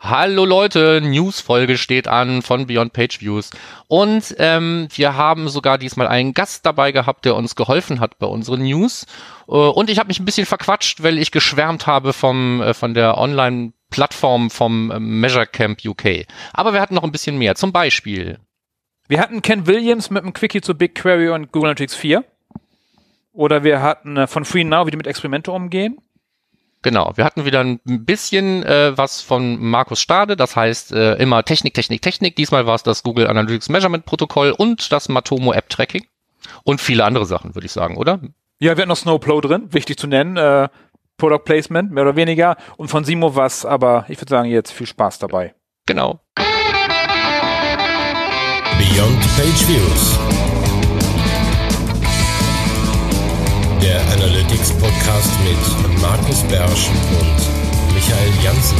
Hallo Leute, News-Folge steht an von Beyond Page Views. Und ähm, wir haben sogar diesmal einen Gast dabei gehabt, der uns geholfen hat bei unseren News. Äh, und ich habe mich ein bisschen verquatscht, weil ich geschwärmt habe vom, äh, von der Online-Plattform vom äh, Measure Camp UK. Aber wir hatten noch ein bisschen mehr. Zum Beispiel. Wir hatten Ken Williams mit einem Quickie zu BigQuery und Google Analytics 4. Oder wir hatten äh, von Free Now, wie die mit Experimente umgehen. Genau, wir hatten wieder ein bisschen äh, was von Markus Stade, das heißt äh, immer Technik, Technik, Technik. Diesmal war es das Google Analytics Measurement Protokoll und das Matomo App Tracking und viele andere Sachen, würde ich sagen, oder? Ja, wir hatten noch Snowplow drin, wichtig zu nennen. Äh, Product Placement, mehr oder weniger. Und von Simo was, aber ich würde sagen, jetzt viel Spaß dabei. Genau. Beyond Page Views. Der Analytics Podcast mit Markus Bersch und Michael Janssen.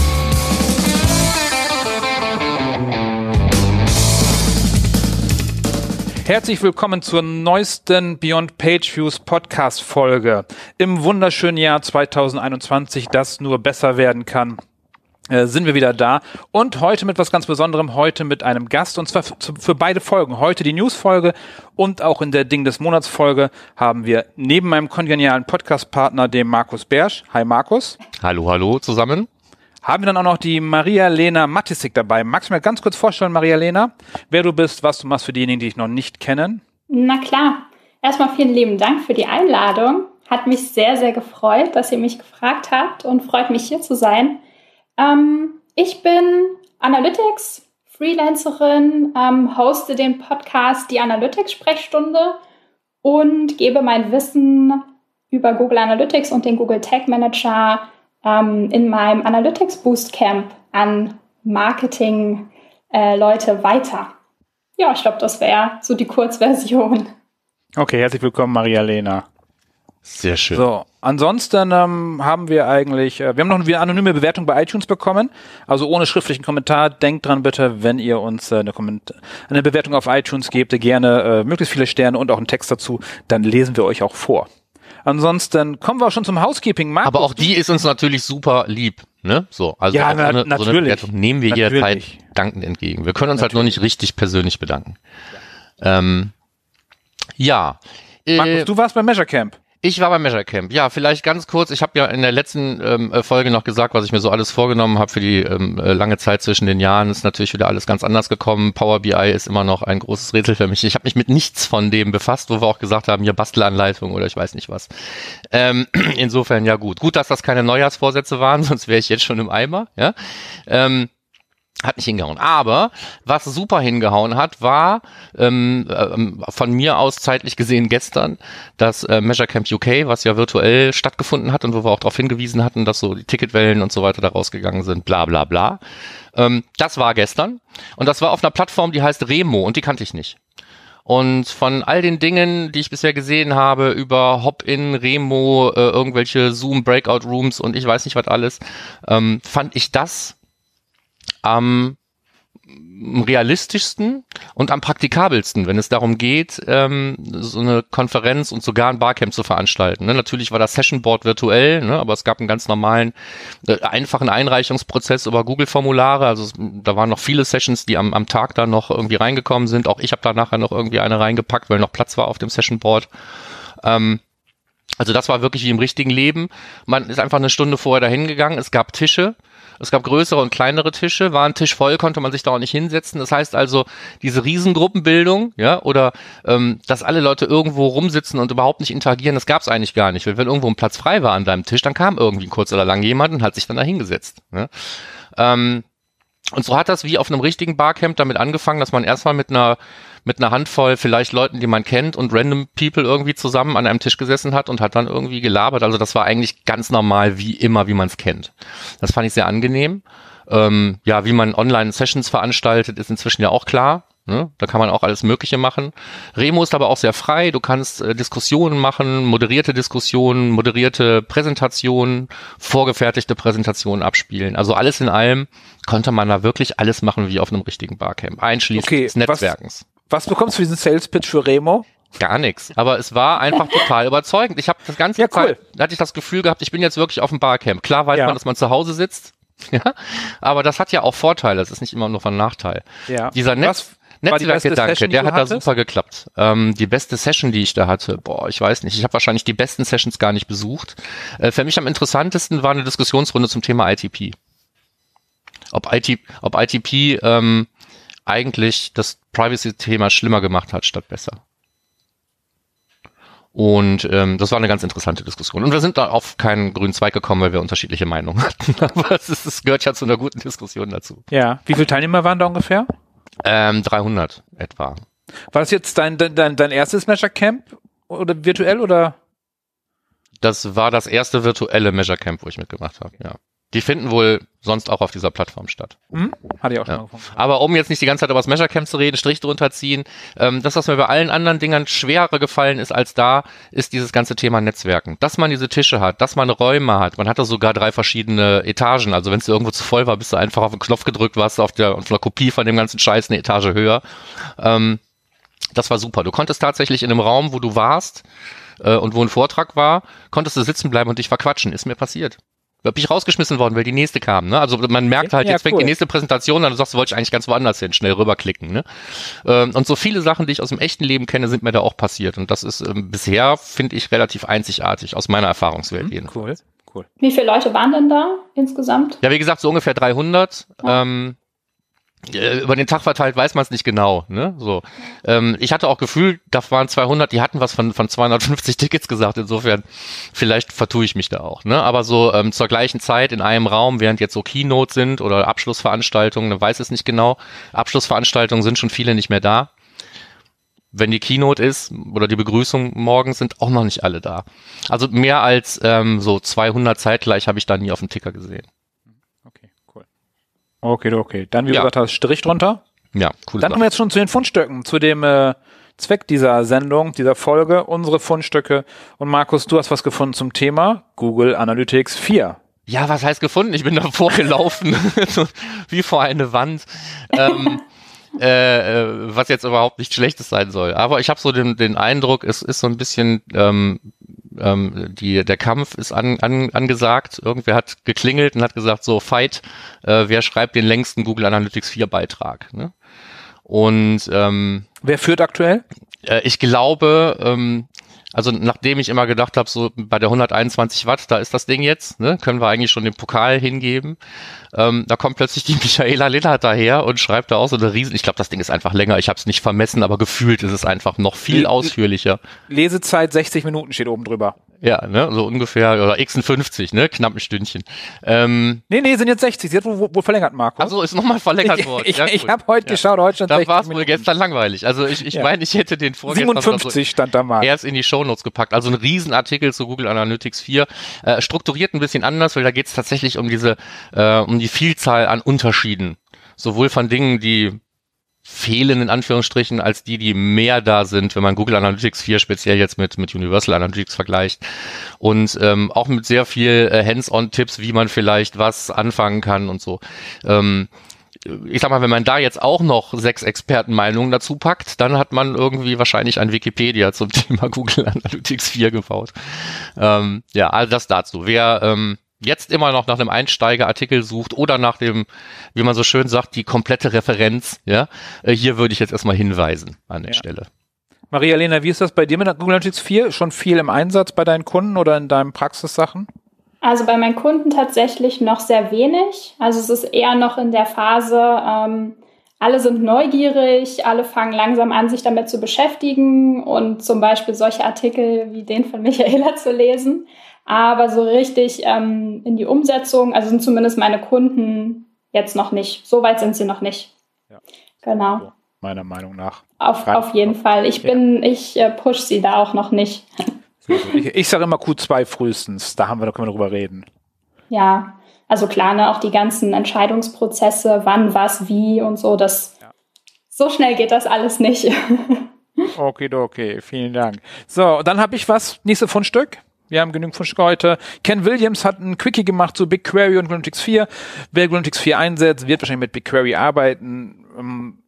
Herzlich willkommen zur neuesten Beyond Page Views Podcast Folge im wunderschönen Jahr 2021, das nur besser werden kann. Äh, sind wir wieder da und heute mit was ganz Besonderem, heute mit einem Gast und zwar für beide Folgen. Heute die News-Folge und auch in der Ding des Monats Folge haben wir neben meinem kongenialen Podcast-Partner, dem Markus Bersch. Hi Markus. Hallo, hallo zusammen. Haben wir dann auch noch die Maria-Lena Matisik dabei. Magst du mir ganz kurz vorstellen, Maria-Lena, wer du bist, was du machst für diejenigen, die dich noch nicht kennen? Na klar. Erstmal vielen lieben Dank für die Einladung. Hat mich sehr, sehr gefreut, dass ihr mich gefragt habt und freut mich hier zu sein. Ähm, ich bin Analytics, Freelancerin, ähm, hoste den Podcast Die Analytics-Sprechstunde und gebe mein Wissen über Google Analytics und den Google Tag Manager ähm, in meinem Analytics Boost Camp an Marketing-Leute äh, weiter. Ja, ich glaube, das wäre so die Kurzversion. Okay, herzlich willkommen, Maria-Lena. Sehr schön. So, ansonsten ähm, haben wir eigentlich, äh, wir haben noch eine anonyme Bewertung bei iTunes bekommen, also ohne schriftlichen Kommentar. Denkt dran bitte, wenn ihr uns äh, eine, Komment eine Bewertung auf iTunes gebt, gerne äh, möglichst viele Sterne und auch einen Text dazu, dann lesen wir euch auch vor. Ansonsten kommen wir auch schon zum Housekeeping. Markus, Aber auch die ist uns natürlich super lieb. Ne? So, also Ja, na- eine, so eine natürlich. Bewertung nehmen wir Natürlich. jederzeit dankend entgegen. Wir können uns halt nur nicht richtig persönlich bedanken. Ähm, ja. Markus, Äh, du warst beim Measure Camp. Ich war beim Measure Camp. Ja, vielleicht ganz kurz. Ich habe ja in der letzten ähm, äh, Folge noch gesagt, was ich mir so alles vorgenommen habe für die ähm, äh, lange Zeit zwischen den Jahren. Ist natürlich wieder alles ganz anders gekommen. Power BI ist immer noch ein großes Rätsel für mich. Ich habe mich mit nichts von dem befasst, wo wir auch gesagt haben, hier Bastelanleitung oder ich weiß nicht was. Ähm, insofern ja gut. Gut, dass das keine Neujahrsvorsätze waren, sonst wäre ich jetzt schon im Eimer. Ja. Ähm, hat nicht hingehauen. Aber was super hingehauen hat, war ähm, ähm, von mir aus zeitlich gesehen gestern das äh, Measure Camp UK, was ja virtuell stattgefunden hat und wo wir auch darauf hingewiesen hatten, dass so die Ticketwellen und so weiter da rausgegangen sind, bla bla bla. Ähm, das war gestern und das war auf einer Plattform, die heißt Remo und die kannte ich nicht. Und von all den Dingen, die ich bisher gesehen habe, über Hop-In, Remo, äh, irgendwelche Zoom Breakout Rooms und ich weiß nicht was alles, ähm, fand ich das am realistischsten und am praktikabelsten, wenn es darum geht, ähm, so eine Konferenz und sogar ein Barcamp zu veranstalten. Ne? Natürlich war das Session Board virtuell, ne? aber es gab einen ganz normalen, äh, einfachen Einreichungsprozess über Google-Formulare. Also es, da waren noch viele Sessions, die am, am Tag dann noch irgendwie reingekommen sind. Auch ich habe da nachher noch irgendwie eine reingepackt, weil noch Platz war auf dem Session Board. Ähm, also das war wirklich wie im richtigen Leben. Man ist einfach eine Stunde vorher dahin gegangen. Es gab Tische. Es gab größere und kleinere Tische, war ein Tisch voll, konnte man sich da auch nicht hinsetzen. Das heißt also, diese Riesengruppenbildung, ja, oder ähm, dass alle Leute irgendwo rumsitzen und überhaupt nicht interagieren, das gab es eigentlich gar nicht. Weil wenn irgendwo ein Platz frei war an deinem Tisch, dann kam irgendwie kurz oder lang jemand und hat sich dann da hingesetzt. Ja. Ähm, und so hat das wie auf einem richtigen Barcamp damit angefangen, dass man erstmal mit einer mit einer Handvoll vielleicht Leuten, die man kennt und random People irgendwie zusammen an einem Tisch gesessen hat und hat dann irgendwie gelabert. Also das war eigentlich ganz normal wie immer, wie man es kennt. Das fand ich sehr angenehm. Ähm, ja, wie man Online-Sessions veranstaltet, ist inzwischen ja auch klar. Ne? Da kann man auch alles Mögliche machen. Remo ist aber auch sehr frei. Du kannst äh, Diskussionen machen, moderierte Diskussionen, moderierte Präsentationen, vorgefertigte Präsentationen abspielen. Also alles in allem konnte man da wirklich alles machen wie auf einem richtigen Barcamp, einschließlich Okay, des was- Netzwerkens. Was bekommst du für diesen Sales Pitch für Remo? Gar nichts. Aber es war einfach total überzeugend. Ich habe das ganze Ja, cool. Zeit, da hatte ich das Gefühl gehabt, ich bin jetzt wirklich auf dem Barcamp. Klar weiß Ja. man, dass man zu Hause sitzt. Ja, aber das hat ja auch Vorteile. Das ist nicht immer nur von Nachteil. Ja. Dieser Netz, Netzwerkgedanke, der hat da super geklappt. Ähm, die beste Session, die ich da hatte, boah, ich weiß nicht. Ich habe wahrscheinlich die besten Sessions gar nicht besucht. Äh, für mich am interessantesten war eine Diskussionsrunde zum Thema ITP. Ob, IT, ob ITP ähm, eigentlich das Privacy-Thema schlimmer gemacht hat statt besser. Und ähm, das war eine ganz interessante Diskussion. Und wir sind da auf keinen grünen Zweig gekommen, weil wir unterschiedliche Meinungen hatten. Aber es, ist, es gehört ja zu einer guten Diskussion dazu. Ja. Wie viele Teilnehmer waren da ungefähr? Ähm, 300 etwa. War das jetzt dein, dein, dein erstes Measure Camp oder virtuell oder? Das war das erste virtuelle Measure Camp, wo ich mitgemacht habe, ja. Die finden wohl sonst auch auf dieser Plattform statt. Hm? Hatte ich auch schon Ja. mal gefunden. Aber um jetzt nicht die ganze Zeit über das Measure Camp zu reden, Strich drunter ziehen, ähm, das, was mir bei allen anderen Dingern schwerer gefallen ist als da, ist dieses ganze Thema Netzwerken. Dass man diese Tische hat, dass man Räume hat. Man hatte sogar drei verschiedene Etagen. Also wenn es irgendwo zu voll war, bist du einfach auf den Knopf gedrückt, warst auf der, auf einer Kopie von dem ganzen Scheiß eine Etage höher. Ähm, das war super. Du konntest tatsächlich in einem Raum, wo du warst äh, und wo ein Vortrag war, konntest du sitzen bleiben und dich verquatschen. Ist mir passiert. Da bin ich rausgeschmissen worden, weil die nächste kam. Ne? Also man merkt halt, Ja, jetzt fängt cool. die nächste Präsentation an, du sagst, du wolltest eigentlich ganz woanders hin, schnell rüberklicken. Ne? Ähm, und so viele Sachen, die ich aus dem echten Leben kenne, sind mir da auch passiert. Und das ist ähm, bisher, finde ich, relativ einzigartig aus meiner Erfahrungswelt jedenfalls. Cool, cool. Wie viele Leute waren denn da insgesamt? Ja, wie gesagt, so ungefähr 300. Ähm, äh, über den Tag verteilt weiß man es nicht genau. Ne? So, ähm, ich hatte auch Gefühl, da waren 200, die hatten was von, von 250 Tickets gesagt. Insofern, vielleicht vertue ich mich da auch. Ne? Aber so ähm, zur gleichen Zeit in einem Raum, während jetzt so Keynote sind oder Abschlussveranstaltungen, man weiß es nicht genau. Abschlussveranstaltungen sind schon viele nicht mehr da. Wenn die Keynote ist oder die Begrüßung morgen sind auch noch nicht alle da. Also mehr als ähm, so 200 zeitgleich habe ich da nie auf dem Ticker gesehen. Okay. Okay, okay. Dann, wie Ja. gesagt hast, Strich drunter. Ja, cool. Dann kommen wir jetzt schon zu den Fundstücken, zu dem äh, Zweck dieser Sendung, dieser Folge, unsere Fundstücke. Und Markus, du hast was gefunden zum Thema Google Analytics 4. Ja, was heißt gefunden? Ich bin davor gelaufen, so wie vor eine Wand. Ähm, äh, äh, was jetzt überhaupt nicht Schlechtes sein soll. Aber ich habe so den, den Eindruck, es ist so ein bisschen ähm, ähm, die, der Kampf ist an, an, angesagt. Irgendwer hat geklingelt und hat gesagt, so Fight, äh, wer schreibt den längsten Google Analytics 4 Beitrag? Ne? Und ähm, Wer führt aktuell? äh, ich glaube, ähm, also nachdem ich immer gedacht habe, so bei der 121 Watt, da ist das Ding jetzt, ne, können wir eigentlich schon den Pokal hingeben. Ähm, da kommt plötzlich die Michaela Lillard daher und schreibt da auch so eine riesen, ich glaube, das Ding ist einfach länger, ich habe es nicht vermessen, aber gefühlt ist es einfach noch viel ausführlicher. Lesezeit 60 Minuten steht oben drüber. Ja, ne, so ungefähr, oder 56, ne, knapp ein Stündchen. Ähm, Nee, nee, sind jetzt 60. Sie hat wohl, wohl verlängert, Markus. also ist nochmal verlängert ich worden. ich, Ja, ich cool. habe heute Ja. geschaut, heute stand Da 60 war es wohl gestern langweilig. Also ich, ich Ja. meine, ich hätte den vorgestern oder so 57 stand da mal. erst in die Shownotes gepackt. Also ein Riesenartikel zu Google Analytics 4. Äh, strukturiert ein bisschen anders, weil da geht es tatsächlich um diese, äh, um die Vielzahl an Unterschieden. Sowohl von Dingen, die fehlen in Anführungsstrichen, als die, die mehr da sind, wenn man Google Analytics 4 speziell jetzt mit, mit Universal Analytics vergleicht. Und ähm, auch mit sehr viel äh, Hands-on-Tipps, wie man vielleicht was anfangen kann und so. Ähm, ich sag mal, wenn man da jetzt auch noch sechs Expertenmeinungen dazu packt, dann hat man irgendwie wahrscheinlich ein Wikipedia zum Thema Google Analytics 4 gebaut. Ähm, ja, also das dazu. Wer ähm, jetzt immer noch nach einem Einsteigerartikel sucht oder nach dem, wie man so schön sagt, die komplette Referenz, ja, äh, hier würde ich jetzt erstmal hinweisen an der Ja. Stelle. Maria-Lena, wie ist das bei dir mit der Google Analytics 4? Schon viel im Einsatz bei deinen Kunden oder in deinen Praxissachen? Also bei meinen Kunden tatsächlich noch sehr wenig. Also es ist eher noch in der Phase, ähm, alle sind neugierig, alle fangen langsam an, sich damit zu beschäftigen und zum Beispiel solche Artikel wie den von Michaela zu lesen. Aber so richtig ähm, in die Umsetzung, also sind zumindest meine Kunden jetzt noch nicht. So weit sind sie noch nicht. Ja. Genau. So, meiner Meinung nach. Auf, auf jeden Fall. Ich Ja. bin, ich äh, push sie da auch noch nicht. Ich, ich sage immer Q2 frühestens. Da haben wir, da können wir drüber reden. Ja, also klar, ne, auch die ganzen Entscheidungsprozesse, wann, was, wie und so, das Ja. so schnell geht das alles nicht. Okay, okay, vielen Dank. So, dann habe ich was, nächste Fundstück. Wir haben genügend Fundstücke heute. Ken Williams hat ein Quickie gemacht zu BigQuery und Analytics 4. Wer Analytics 4 einsetzt, wird wahrscheinlich mit BigQuery arbeiten.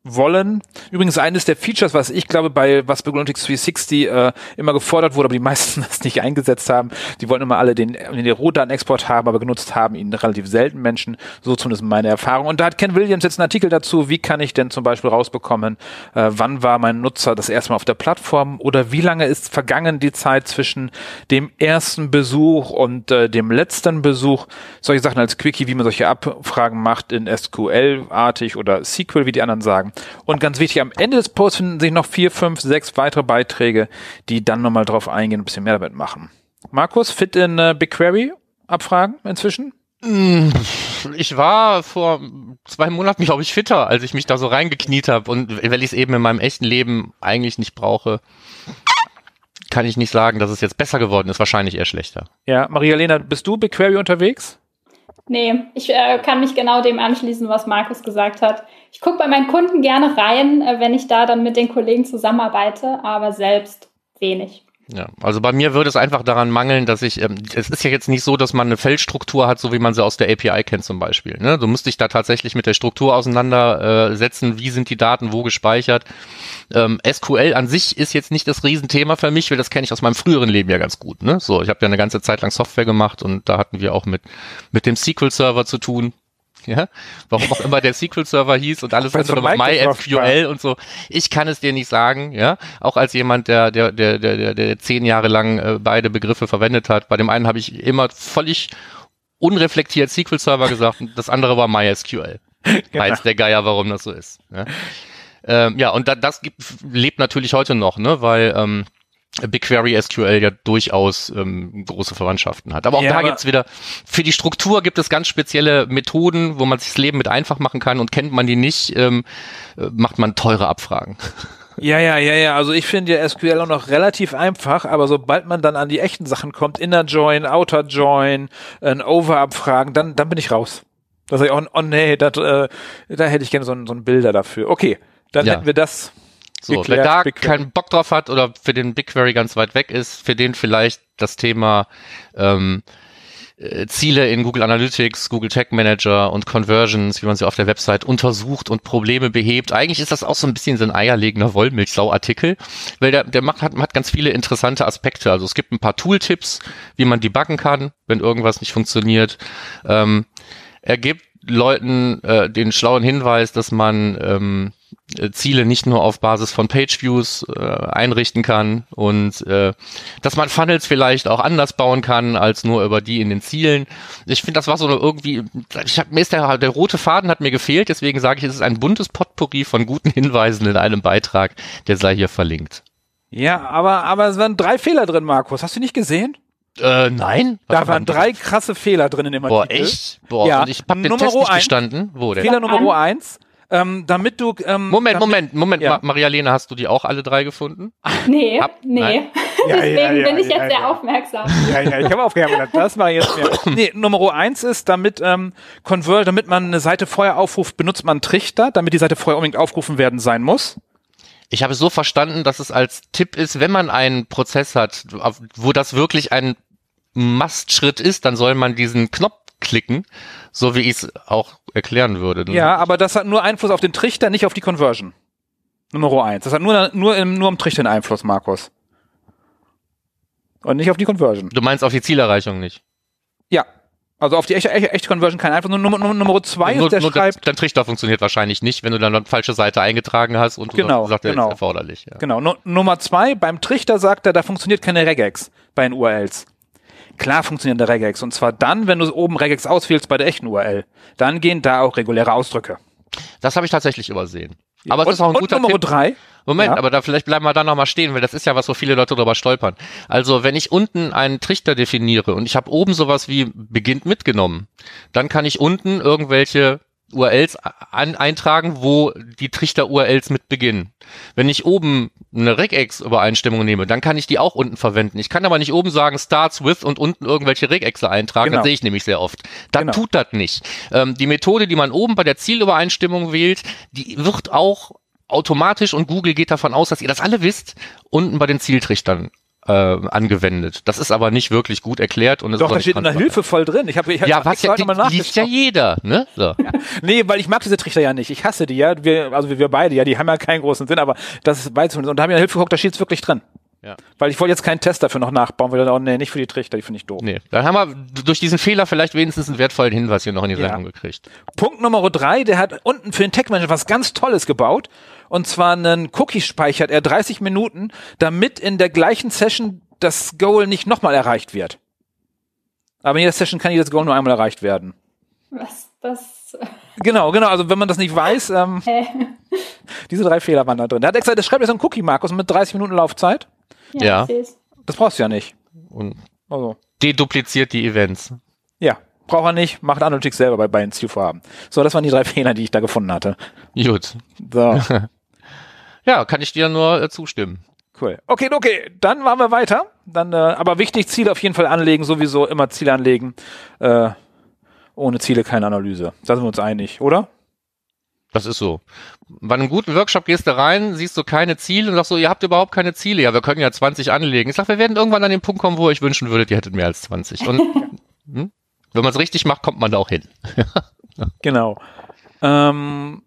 Wollen. Übrigens eines der Features, was ich glaube, bei was bei Analytics 360 äh, immer gefordert wurde, aber die meisten das nicht eingesetzt haben. Die wollten immer alle den, den Rohdatenexport haben, aber genutzt haben ihn relativ selten Menschen. So zumindest meine Erfahrung. Und da hat Ken Williams jetzt einen Artikel dazu, wie kann ich denn zum Beispiel rausbekommen, äh, wann war mein Nutzer das erste Mal auf der Plattform oder wie lange ist vergangen die Zeit zwischen dem ersten Besuch und äh, dem letzten Besuch. Solche Sachen als Quickie, wie man solche Abfragen macht in SQL-artig oder SQL, wie die anderen sagen. Und ganz wichtig, am Ende des Posts finden sich noch vier, fünf, sechs weitere Beiträge, die dann nochmal drauf eingehen und ein bisschen mehr damit machen. Markus, fit in äh, BigQuery Abfragen inzwischen? Mm, ich war vor zwei Monaten, glaube ich, fitter, als ich mich da so reingekniet habe. Und weil ich es eben in meinem echten Leben eigentlich nicht brauche, kann ich nicht sagen, dass es jetzt besser geworden ist. Wahrscheinlich eher schlechter. Ja, Maria-Lena, bist du BigQuery unterwegs? Nee, ich äh, kann mich genau dem anschließen, was Markus gesagt hat. Ich gucke bei meinen Kunden gerne rein, äh, wenn ich da dann mit den Kollegen zusammenarbeite, aber selbst wenig. Ja, also bei mir würde es einfach daran mangeln, dass ich, ähm, es ist ja jetzt nicht so, dass man eine Feldstruktur hat, so wie man sie aus der API kennt zum Beispiel. Ne? Du musst dich da tatsächlich mit der Struktur auseinandersetzen, wie sind die Daten wo gespeichert. Ähm, SQL an sich ist jetzt nicht das Riesenthema für mich, weil das kenne ich aus meinem früheren Leben ja ganz gut. Ne? So, ich habe ja eine ganze Zeit lang Software gemacht und da hatten wir auch mit, mit dem SQL-Server zu tun. Ja, warum auch immer der SQL-Server hieß und alles so MySQL und so. Ich kann es dir nicht sagen, ja. Auch als jemand, der, der, der, der, der zehn Jahre lang äh, beide Begriffe verwendet hat. Bei dem einen habe ich immer völlig unreflektiert SQL-Server gesagt und das andere war MySQL. Genau. Weiß der Geier, warum das so ist. Ja, ähm, ja und da, das gibt, lebt natürlich heute noch, ne, weil ähm, BigQuery SQL ja durchaus ähm, große Verwandtschaften hat. Aber auch ja, da gibt's wieder, für die Struktur gibt es ganz spezielle Methoden, wo man sich das Leben mit einfach machen kann und kennt man die nicht, ähm, äh, macht man teure Abfragen. Ja, ja, ja, ja. Also ich finde ja SQL auch noch relativ einfach, aber sobald man dann an die echten Sachen kommt, Inner Join, Outer Join, ein Over abfragen, dann, dann bin ich raus. Da sage ich auch, oh nee, dat, äh, da hätte ich gerne so, so ein Bilder dafür. Okay, dann ja. hätten wir das so, Geklärt, wer da keinen Bock drauf hat oder für den BigQuery ganz weit weg ist, für den vielleicht das Thema ähm, äh, Ziele in Google Analytics, Google Tag Manager und Conversions, wie man sie auf der Website untersucht und Probleme behebt. Eigentlich ist das auch so ein bisschen so ein eierlegender Wollmilchsau-Artikel, weil der, der macht, hat, hat ganz viele interessante Aspekte. Also es gibt ein paar Tooltips, wie man debuggen kann, wenn irgendwas nicht funktioniert. Ähm, er gibt Leuten äh, den schlauen Hinweis, dass man ähm, äh, Ziele nicht nur auf Basis von Pageviews äh, einrichten kann und äh, dass man Funnels vielleicht auch anders bauen kann als nur über die in den Zielen. Ich finde, das war so irgendwie, ich hab, mir ist der, der rote Faden hat mir gefehlt, deswegen sage ich, es ist ein buntes Potpourri von guten Hinweisen in einem Beitrag, der sei hier verlinkt. Ja, aber, aber es waren drei Fehler drin, Markus. Hast du nicht gesehen? Äh, nein. Da waren drei krasse Fehler drin in dem Artikel. Boah, echt? Boah, ja. und ich hab den Nummer Test nicht gestanden. Wo denn? Fehler Nummer eins. Ähm, damit du. Ähm, Moment, Moment, Moment, ja. Maria-Lena, hast du die auch alle drei gefunden? Nee, Hab, nee. Ja, Deswegen ja, ja, bin ich jetzt sehr aufmerksam. Ja, ja, ich habe aufgehört. Das mache ich jetzt mehr. Nee, Nummer eins ist, damit ähm, Convert, damit man eine Seite vorher aufruft, benutzt man einen Trichter, damit die Seite vorher unbedingt aufgerufen werden sein muss. Ich habe es so verstanden, dass es als Tipp ist, wenn man einen Prozess hat, wo das wirklich ein Must-Schritt ist, dann soll man diesen Knopf klicken, so wie ich es auch erklären würde. Ja, aber das hat nur Einfluss auf den Trichter, nicht auf die Conversion. Nummer eins. Das hat nur, nur, im, nur im Trichter einen Einfluss, Markus. Und nicht auf die Conversion. Du meinst auf die Zielerreichung nicht? Ja. Also auf die echte, echte, echte Conversion kein Einfluss. Nur Nummer, Nummer, zwei nur, ist der nur schreibt. Dein Trichter funktioniert wahrscheinlich nicht, wenn du dann eine falsche Seite eingetragen hast und genau, du sagst, genau. ist erforderlich. Ja. Genau. No, Nummer zwei, beim Trichter sagt er, da funktioniert keine Regex bei den URLs klar funktionierende Regex. Und zwar dann, wenn du oben Regex auswählst bei der echten URL. Dann gehen da auch reguläre Ausdrücke. Das habe ich tatsächlich übersehen. Aber es ist auch ein guter Nummer Tipp. drei. Moment, ja. aber da vielleicht bleiben wir da nochmal stehen, weil das ist ja was, wo viele Leute drüber stolpern. Also wenn ich unten einen Trichter definiere und ich habe oben sowas wie beginnt mitgenommen, dann kann ich unten irgendwelche URLs an, eintragen, wo die Trichter-URLs mit beginnen. Wenn ich oben eine Regex-Übereinstimmung nehme, dann kann ich die auch unten verwenden. Ich kann aber nicht oben sagen starts with und unten irgendwelche Regexe eintragen. Genau. Das sehe ich nämlich sehr oft. Dann genau. tut das nicht. Ähm, die Methode, die man oben bei der Zielübereinstimmung wählt, die wird auch automatisch und Google geht davon aus, dass ihr das alle wisst, unten bei den Zieltrichtern äh, angewendet. Das ist aber nicht wirklich gut erklärt und es Doch, da steht in der. Hilfe voll drin. Ich habe ich hab Ja, was ja, mal liest ja jeder, ne? So. Nee, weil ich mag diese Trichter ja nicht. Ich hasse die ja. Wir, also wir, beide, ja, die haben ja keinen großen Sinn, aber das ist weiß und da haben wir in der Hilfe geguckt, da steht es wirklich drin. Ja. Weil ich wollte jetzt keinen Test dafür noch nachbauen, weil dann, oh, nee, nicht für die Trichter, die finde ich doof. Nee, dann haben wir durch diesen Fehler vielleicht wenigstens einen wertvollen Hinweis hier noch in die Ja. Sendung gekriegt. Punkt Nummer drei, der hat unten für den Tech Manager was ganz Tolles gebaut. Und zwar einen Cookie speichert er 30 Minuten, damit in der gleichen Session das Goal nicht nochmal erreicht wird. Aber in jeder Session kann jedes Goal nur einmal erreicht werden. Was das? Genau, genau. Also wenn man das nicht weiß, ähm, Hä? diese drei Fehler waren da drin. Der hat extra, das schreibt jetzt einen Cookie, Markus, mit 30 Minuten Laufzeit. Ja. seh's. Das brauchst du ja nicht. Und Also, dedupliziert die Events. ja. Braucht er nicht, macht Analytics selber bei beiden Zielvorhaben. So, das waren die drei Fehler, die ich da gefunden hatte. Gut. So, Ja, kann ich dir nur äh, zustimmen. cool. Okay, okay, dann machen wir weiter. Dann, äh, aber wichtig, Ziele auf jeden Fall anlegen, sowieso immer Ziele anlegen. Äh, ohne Ziele keine Analyse. Da sind wir uns einig, oder? Das ist so. Bei einem guten Workshop gehst du rein, siehst du keine Ziele und sagst so, ihr habt überhaupt keine Ziele. Ja, wir können ja 20 anlegen. Ich sag, wir werden irgendwann an den Punkt kommen, wo euch wünschen würdet, ihr hättet mehr als 20. Und hm, wenn man es richtig macht, kommt man da auch hin. Genau. Ähm,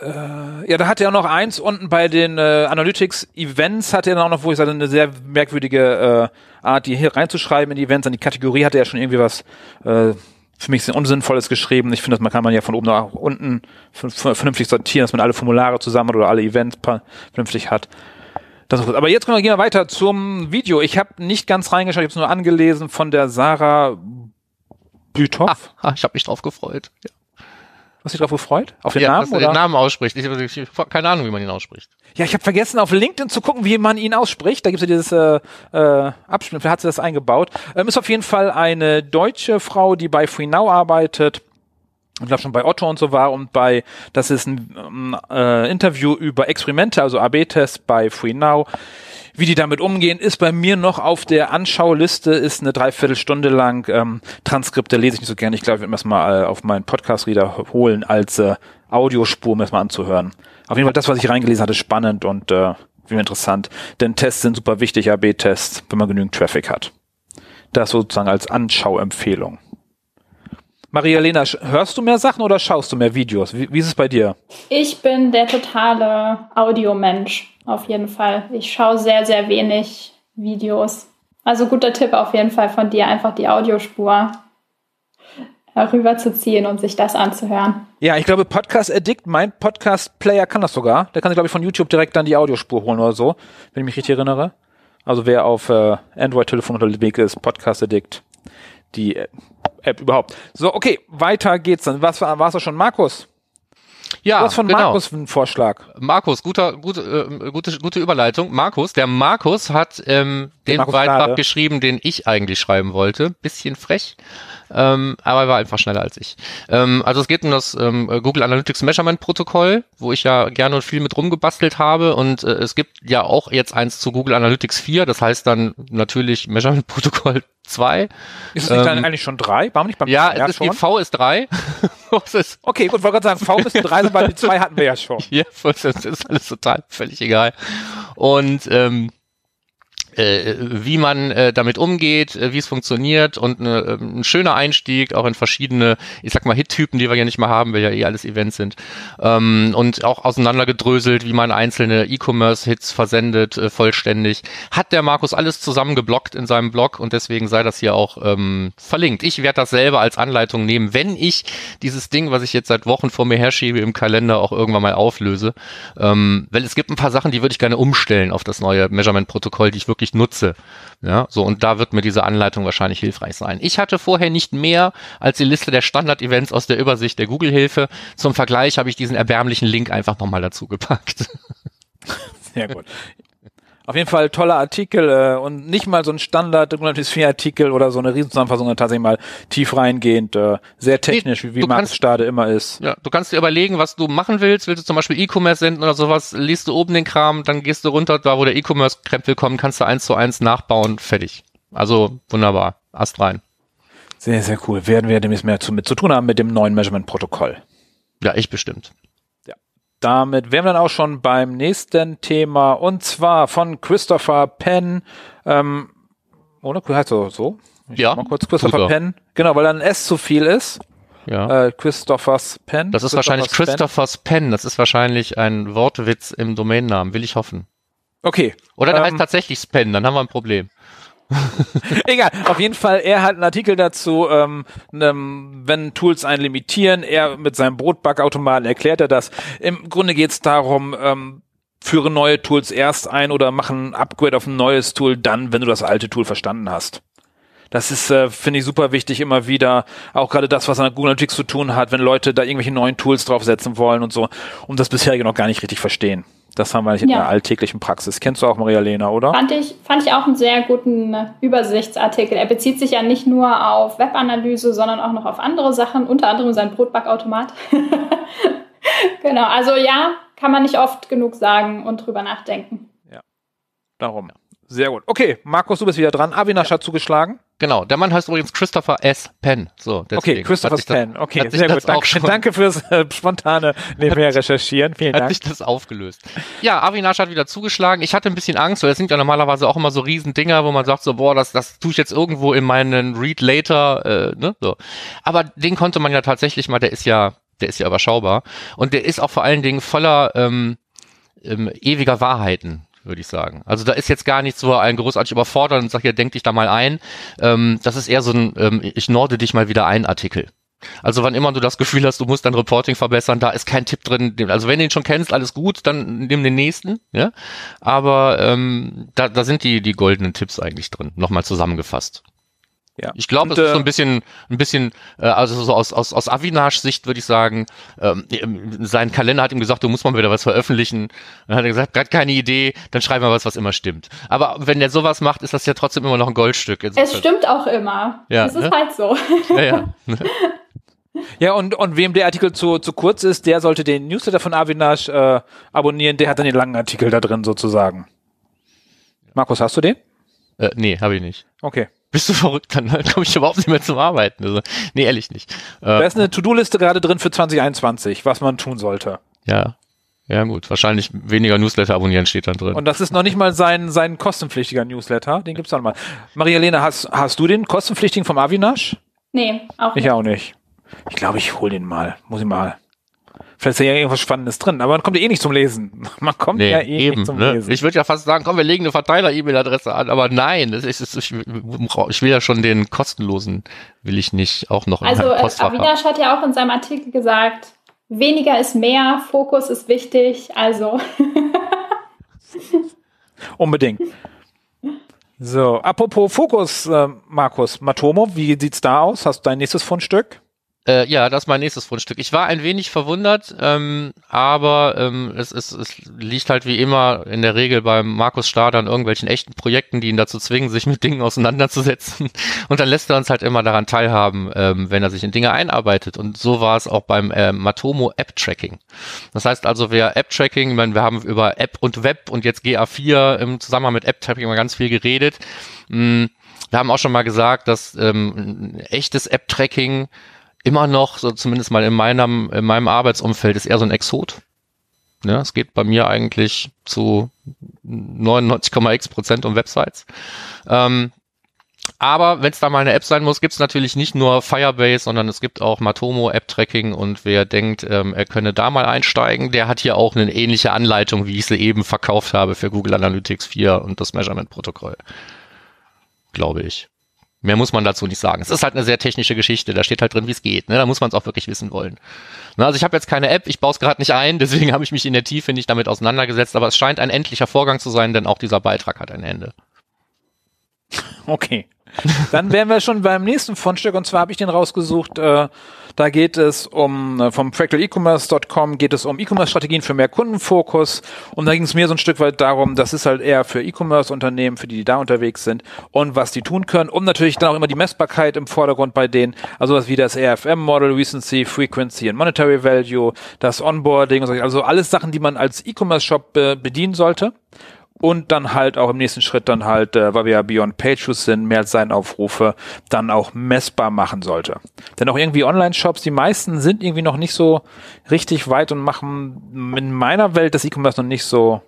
äh, ja, da hat er auch noch eins unten bei den äh, Analytics Events hat er dann auch noch, wo ich sage, eine sehr merkwürdige äh, Art, die hier reinzuschreiben in die Events, an die Kategorie hat er ja schon irgendwie was äh, für mich sehr Unsinnvolles geschrieben. Ich finde, man kann man ja von oben nach unten vernünftig sortieren, dass man alle Formulare zusammen hat oder alle Events vernünftig hat. Aber jetzt gehen wir weiter zum Video. Ich habe nicht ganz reingeschaut, ich habe es nur angelesen von der Sarah Büthoff. Ah, ich habe mich drauf gefreut. Ja, Hast dich drauf gefreut? Auf den ja Namen? dass er oder? den Namen ausspricht. Ich, ich, ich hab keine Ahnung, wie man ihn ausspricht. Ja, ich habe vergessen, auf LinkedIn zu gucken, wie man ihn ausspricht. Da gibt's ja dieses äh, äh, Abspielen, vielleicht hat sie das eingebaut. Ähm, ist auf jeden Fall eine deutsche Frau, die bei FreeNow arbeitet. Ich glaube schon bei Otto und so war und bei, das ist ein ähm, äh, Interview über Experimente, also AB-Tests bei FreeNow. Wie die damit umgehen, ist bei mir noch auf der Anschauliste, ist eine Dreiviertelstunde lang. Ähm, Transkripte lese ich nicht so gerne. Ich glaube, ich werde mir das mal äh, auf meinen Podcast-Reader holen als äh, Audiospur, um das mal anzuhören. Auf jeden Fall das, was ich reingelesen hatte, spannend und äh, wie interessant. Denn Tests sind super wichtig, AB-Tests, wenn man genügend Traffic hat. Das sozusagen als Anschauempfehlung. Maria-Lena, hörst du mehr Sachen oder schaust du mehr Videos? Wie, wie ist es bei dir? Ich bin der totale Audiomensch, auf jeden Fall. Ich schaue sehr, sehr wenig Videos. Also guter Tipp auf jeden Fall von dir, einfach die Audiospur rüberzuziehen und sich das anzuhören. Ja, ich glaube, Podcast Addict, mein Podcast-Player kann das sogar. Der kann sich, glaube ich, von YouTube direkt dann die Audiospur holen oder so, wenn ich mich richtig erinnere. Also wer auf äh, Android-Telefon unterwegs ist, Podcast Addict, die äh, App überhaupt. So, okay, weiter geht's dann. Was war war's schon, Markus? Ja, Du hast von genau. Markus einen Vorschlag. Markus, guter, gute, äh, gute, gute Überleitung. Markus, der Markus hat ähm, den Markus Beitrag Gnade. geschrieben, den ich eigentlich schreiben wollte. Bisschen frech, ähm, aber er war einfach schneller als ich. Ähm, also es geht um das ähm, Google Analytics Measurement Protokoll, wo ich ja gerne und viel mit rumgebastelt habe. Und äh, es gibt ja auch jetzt eins zu Google Analytics 4, das heißt dann natürlich Measurement Protokoll 2. Ist es nicht Ähm, dann eigentlich schon drei? Warum nicht beim Ja, ja, es ist, V ist 3. ist Okay, gut, wollte gerade sagen, V bis drei weil die zwei hatten wir ja schon. Ja, das ist alles total völlig egal. Und ähm, äh, wie man äh, damit umgeht, äh, wie es funktioniert und ähm, ein schöner Einstieg auch in verschiedene, ich sag mal, Hit-Typen, die wir ja nicht mehr haben, weil ja eh alles Events sind. Ähm, und auch auseinandergedröselt, wie man einzelne E-Commerce-Hits versendet, äh, vollständig. Hat der Markus alles zusammengeblockt in seinem Blog und deswegen sei das hier auch ähm, verlinkt. Ich werde das selber als Anleitung nehmen, wenn ich dieses Ding, was ich jetzt seit Wochen vor mir herschiebe, im Kalender auch irgendwann mal auflöse. Ähm, weil es gibt ein paar Sachen, die würde ich gerne umstellen auf das neue Measurement-Protokoll, die ich wirklich nutze. Ja, so und da wird mir diese Anleitung wahrscheinlich hilfreich sein. Ich hatte vorher nicht mehr als die Liste der Standard-Events aus der Übersicht der Google-Hilfe. Zum Vergleich habe ich diesen erbärmlichen Link einfach nochmal dazu gepackt. Sehr gut. Auf jeden Fall toller Artikel äh, und nicht mal so ein Standard 4 Artikel oder so eine Riesenzusammenfassung, sondern tatsächlich mal tief reingehend, äh, sehr technisch, wie, wie Markus kannst- Stade immer ist. Ja, du kannst dir überlegen, was du machen willst. Willst du zum Beispiel E-Commerce senden oder sowas, liest du oben den Kram, dann gehst du runter, da wo der E-Commerce-Krempel kommt, kannst du eins zu eins nachbauen, fertig. Also wunderbar, Ast rein. Sehr, sehr cool. Werden wir demnächst mehr zu, mit zu tun haben mit dem neuen Measurement-Protokoll. Ja, ich bestimmt. Damit wären wir dann auch schon beim nächsten Thema und zwar von Christopher Penn. Ähm, oder heißt so so? Ich ja. Mal kurz Christopher Penn. Genau, weil dann ein S zu viel ist. Ja. Äh, Christophers Penn. Das ist wahrscheinlich Christophers Penn. Das ist wahrscheinlich ein Wortwitz im Domainnamen, will ich hoffen. Okay. Oder der ähm, heißt tatsächlich Spen, dann haben wir ein Problem. Egal, auf jeden Fall, er hat einen Artikel dazu, ähm, ähm, wenn Tools einen limitieren, er mit seinem Brotbackautomaten erklärt er das. Im Grunde geht es darum, ähm, führe neue Tools erst ein oder machen ein Upgrade auf ein neues Tool dann, wenn du das alte Tool verstanden hast. Das ist, äh, finde ich, super wichtig immer wieder. Auch gerade das, was an Google Analytics zu tun hat, wenn Leute da irgendwelche neuen Tools draufsetzen wollen und so und das bisherige noch gar nicht richtig verstehen. Das haben wir nicht in der alltäglichen Praxis. Kennst du auch Maria Lena, oder? Fand ich, fand ich auch einen sehr guten Übersichtsartikel. Er bezieht sich ja nicht nur auf Webanalyse, sondern auch noch auf andere Sachen, unter anderem sein Brotbackautomat. genau, also ja, kann man nicht oft genug sagen und drüber nachdenken. Ja, darum. Sehr gut. Okay, Markus, du bist wieder dran. Avinash ja. hat zugeschlagen. Genau, der Mann heißt übrigens Christopher S. Penn. So, okay, Christopher S. Penn. Okay, sehr gut. Danke, danke fürs äh, spontane nebenher recherchieren. Vielen hat Dank. Hat sich das aufgelöst. Ja, Avinash hat wieder zugeschlagen. Ich hatte ein bisschen Angst, weil es sind ja normalerweise auch immer so Riesendinger, wo man sagt so, boah, das, das tue ich jetzt irgendwo in meinen Read Later, äh, ne, so. Aber den konnte man ja tatsächlich mal, der ist ja, der ist ja überschaubar. Und der ist auch vor allen Dingen voller ähm, ähm, ewiger Wahrheiten würde ich sagen. Also da ist jetzt gar nicht so ein großartig überfordern und sag ja, denk dich da mal ein. Ähm, das ist eher so ein, ähm, ich norde dich mal wieder ein Artikel. Also wann immer du das Gefühl hast, du musst dein Reporting verbessern, da ist kein Tipp drin. Also wenn du ihn schon kennst, alles gut, dann nimm den nächsten. Ja, aber ähm, da, da sind die die goldenen Tipps eigentlich drin, nochmal zusammengefasst. Ja. Ich glaube, es ist so ein äh, bisschen, ein bisschen, äh, also so aus, aus, aus Avinash-Sicht würde ich sagen, ähm, sein Kalender hat ihm gesagt, du musst mal wieder was veröffentlichen. Dann hat er gesagt, gerade keine Idee, dann schreib mal was, was immer stimmt. Aber wenn der sowas macht, ist das ja trotzdem immer noch ein Goldstück. Insofern. Es stimmt auch immer. Ja, es ist ne? halt so. Ja, ja. Ja, und, und wem der Artikel zu, zu kurz ist, der sollte den Newsletter von Avinash äh, abonnieren. Der hat dann den langen Artikel da drin sozusagen. Markus, hast du den? Äh, nee, habe ich nicht. Okay. Bist du verrückt? Dann komme ich überhaupt nicht mehr zum Arbeiten. Also, nee, ehrlich nicht. Äh, da ist eine To-Do-Liste gerade drin für 2021, was man tun sollte. Ja. Ja, gut. Wahrscheinlich weniger Newsletter abonnieren steht dann drin. Und das ist noch nicht mal sein, sein kostenpflichtiger Newsletter. Den gibt's auch noch mal. Maria-Lena, hast, hast du den kostenpflichtigen vom Avinash? Nee, auch nicht. Ich auch nicht. Ich glaube, ich hol den mal. Muss ich mal. Vielleicht ist ja irgendwas Spannendes drin, aber man kommt ja eh nicht zum Lesen. Man kommt nee, ja eh eben, nicht zum ne? Lesen. Ich würde ja fast sagen, komm, wir legen eine Verteiler-E-Mail-Adresse an, aber nein, das ist, ich, ich will ja schon den kostenlosen, will ich nicht auch noch Also äh, Avinash hat ja auch in seinem Artikel gesagt, weniger ist mehr, Fokus ist wichtig, also. Unbedingt. So, apropos Fokus, äh, Markus, Matomo, wie sieht's da aus? Hast du dein nächstes Fundstück? Äh, ja, das ist mein nächstes Fundstück. Ich war ein wenig verwundert, ähm, aber ähm, es, es, es liegt halt wie immer in der Regel beim Markus Stader an irgendwelchen echten Projekten, die ihn dazu zwingen, sich mit Dingen auseinanderzusetzen. Und dann lässt er uns halt immer daran teilhaben, ähm, wenn er sich in Dinge einarbeitet. Und so war es auch beim äh, Matomo App Tracking. Das heißt also, wer App Tracking, meine, wir haben über App und Web und jetzt GA4 im Zusammenhang mit App Tracking mal ganz viel geredet. Mm, wir haben auch schon mal gesagt, dass ähm, echtes App-Tracking immer noch, so zumindest mal in meinem, in meinem Arbeitsumfeld, ist eher so ein Exot. Ja, es geht bei mir eigentlich zu 99,x Prozent um Websites. Ähm, aber wenn es da mal eine App sein muss, gibt es natürlich nicht nur Firebase, sondern es gibt auch Matomo App Tracking und wer denkt, ähm, er könne da mal einsteigen, der hat hier auch eine ähnliche Anleitung, wie ich sie eben verkauft habe für Google Analytics 4 und das Measurement Protokoll. Glaube ich. Mehr muss man dazu nicht sagen. Es ist halt eine sehr technische Geschichte. Da steht halt drin, wie es geht. Ne? Da muss man es auch wirklich wissen wollen. Na, also ich habe jetzt keine App, ich baue es gerade nicht ein, deswegen habe ich mich in der Tiefe nicht damit auseinandergesetzt. Aber es scheint ein endlicher Vorgang zu sein, denn auch dieser Beitrag hat ein Ende. Okay. Dann wären wir schon beim nächsten Fundstück. Und zwar habe ich den rausgesucht. Äh, da geht es um äh, vom fractalecommerce.com geht es um E-Commerce-Strategien für mehr Kundenfokus. Und da ging es mir so ein Stück weit darum, das ist halt eher für E-Commerce-Unternehmen, für die, die da unterwegs sind und was die tun können. Und natürlich dann auch immer die Messbarkeit im Vordergrund bei denen, also was wie das RFM-Model, Recency, Frequency und Monetary Value, das Onboarding, also alles Sachen, die man als E-Commerce-Shop äh, bedienen sollte und dann halt auch im nächsten Schritt dann halt, äh, weil wir ja Beyond Pages sind, mehr als Seitenaufrufe dann auch messbar machen sollte. Denn auch irgendwie Online-Shops, die meisten sind irgendwie noch nicht so richtig weit und machen in meiner Welt das E-Commerce noch nicht so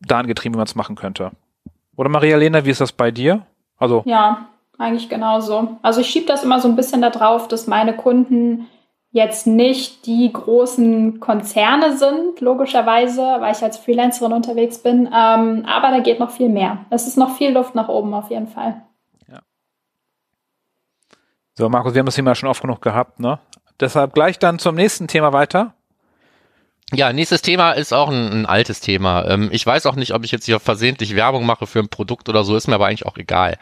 dahin getrieben, wie man es machen könnte. Oder Maria-Lena, wie ist das bei dir? Also ja, eigentlich genauso. Also ich schiebe das immer so ein bisschen darauf, dass meine Kunden jetzt nicht die großen Konzerne sind, logischerweise, weil ich als Freelancerin unterwegs bin. Ähm, aber da geht noch viel mehr. Es ist noch viel Luft nach oben auf jeden Fall. Ja. So, Markus, wir haben das Thema schon oft genug gehabt, ne? Deshalb gleich dann zum nächsten Thema weiter. Ja, nächstes Thema ist auch ein, ein altes Thema. Ähm, ich weiß auch nicht, ob ich jetzt hier versehentlich Werbung mache für ein Produkt oder so, ist mir aber eigentlich auch egal.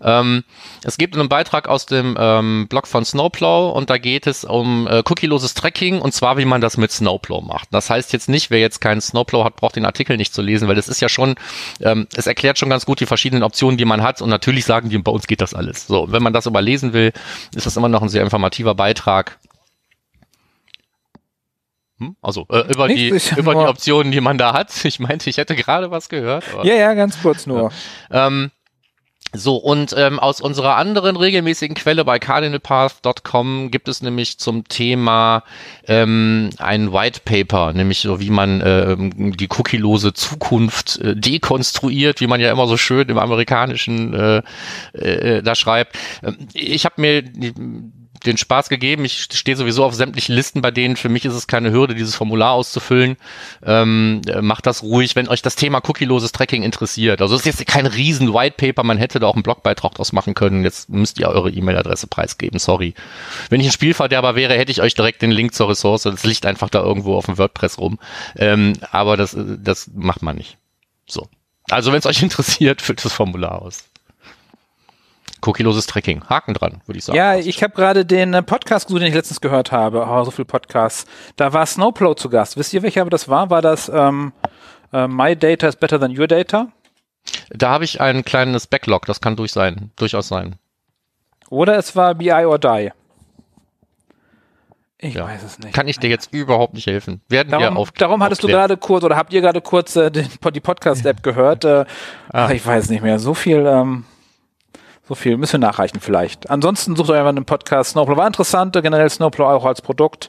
Ähm, es gibt einen Beitrag aus dem ähm, Blog von Snowplow und da geht es um äh, cookieloses Tracking und zwar, wie man das mit Snowplow macht. Das heißt jetzt nicht, wer jetzt keinen Snowplow hat, braucht den Artikel nicht zu lesen, weil das ist ja schon, es erklärt schon ganz gut die verschiedenen Optionen, die man hat und natürlich sagen die, bei uns geht das alles. So, wenn man das überlesen will, ist das immer noch ein sehr informativer Beitrag. Hm? Also äh, über, die, über die Optionen, die man da hat. Ich meinte, ich hätte gerade was gehört. Ja, ja, ganz kurz nur. Ja. Ähm, so, und ähm, aus unserer anderen regelmäßigen Quelle bei cardinalpath.com gibt es nämlich zum Thema ähm, ein White Paper, nämlich so wie man ähm, die cookielose Zukunft äh, dekonstruiert, wie man ja immer so schön im amerikanischen äh, äh, da schreibt. Ähm, ich habe mir die, den Spaß gegeben. Ich stehe sowieso auf sämtlichen Listen, bei denen für mich ist es keine Hürde, dieses Formular auszufüllen. Ähm, äh, macht das ruhig, wenn euch das Thema cookieloses Tracking interessiert. Also es ist jetzt kein riesen White Paper, man hätte da auch einen Blogbeitrag draus machen können. Jetzt müsst ihr eure E-Mail-Adresse preisgeben, sorry. Wenn ich ein Spielverderber wäre, hätte ich euch direkt den Link zur Ressource. Das liegt einfach da irgendwo auf dem WordPress rum. Ähm, aber das, das macht man nicht. So. Also wenn es euch interessiert, füllt das Formular aus. Cookieloses Tracking. Haken dran, würde ich sagen. Ja, ich habe gerade den äh, Podcast gesucht, den ich letztens gehört habe. Oh, so viel Podcasts. Da war Snowplow zu Gast. Wisst ihr, welcher das war? War das ähm, uh, My Data is Better Than Your Data? Da habe ich ein kleines Backlog. Das kann durch sein, durchaus sein. Oder es war BI or Die. Ich ja. weiß es nicht. Kann ich dir jetzt überhaupt nicht helfen. Werden darum, wir auf, darum hattest aufklären. du gerade kurz oder habt ihr gerade kurz äh, den, die Podcast-App gehört? Äh, ah. Ich weiß nicht mehr. So viel. Ähm, so viel müssen wir nachreichen vielleicht. Ansonsten sucht euch einfach einen Podcast. Snowplow war interessant, generell Snowplow auch als Produkt.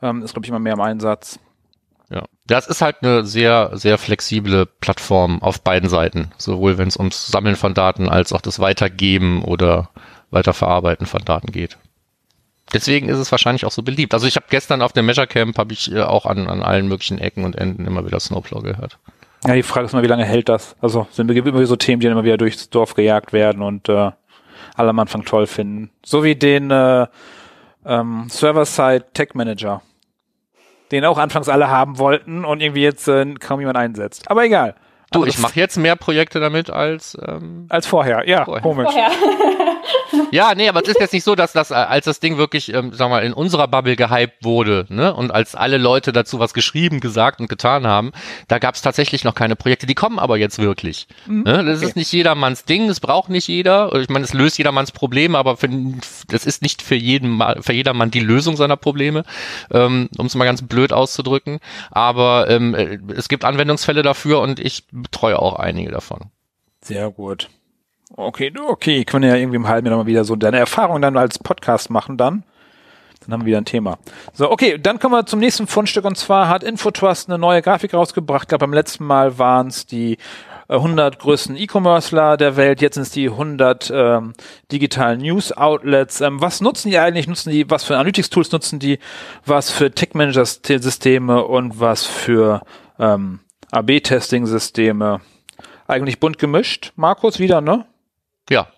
Ähm, ist, glaube ich, immer mehr im Einsatz. Ja, das ist halt eine sehr, sehr flexible Plattform auf beiden Seiten. Sowohl wenn es ums Sammeln von Daten als auch das Weitergeben oder Weiterverarbeiten von Daten geht. Deswegen ist es wahrscheinlich auch so beliebt. Also ich habe gestern auf dem Measure Camp habe ich äh, auch an, an allen möglichen Ecken und Enden immer wieder Snowplow gehört. Ja, die Frage ist mal, wie lange hält das? Also sind immer so Themen, die dann immer wieder durchs Dorf gejagt werden und äh, alle am Anfang toll finden. So wie den äh, ähm, Server-Side Tech Manager, den auch anfangs alle haben wollten und irgendwie jetzt äh, kaum jemand einsetzt. Aber egal. Du, also ich mache jetzt mehr Projekte damit als ähm, als vorher. Ja, vorher. komisch. Vorher. ja, nee, aber es ist jetzt nicht so, dass das, als das Ding wirklich, ähm, sag mal, in unserer Bubble gehypt wurde, ne, und als alle Leute dazu was geschrieben, gesagt und getan haben, da gab es tatsächlich noch keine Projekte. Die kommen aber jetzt wirklich. Mhm. Ne? Das okay. ist nicht jedermanns Ding, das braucht nicht jeder. Ich meine, es löst jedermanns Probleme, aber für, das ist nicht für jeden, für jedermann die Lösung seiner Probleme, ähm, um es mal ganz blöd auszudrücken. Aber ähm, äh, es gibt Anwendungsfälle dafür und ich betreue auch einige davon. Sehr gut. Okay, okay, können wir ja irgendwie im halben Jahr mal wieder so deine Erfahrung dann als Podcast machen dann. Dann haben wir wieder ein Thema. So, okay, dann kommen wir zum nächsten Fundstück und zwar hat Infotrust eine neue Grafik rausgebracht. Ich glaube, beim letzten Mal waren es die 100 äh, größten E-Commercer der Welt, jetzt sind es die 100 ähm, digitalen News-Outlets. Ähm, was nutzen die eigentlich? Nutzen die, was für Analytics-Tools nutzen die? Was für Tech-Manager-Systeme und was für ähm, AB-Testing-Systeme? Eigentlich bunt gemischt. Markus, wieder, ne? Ja.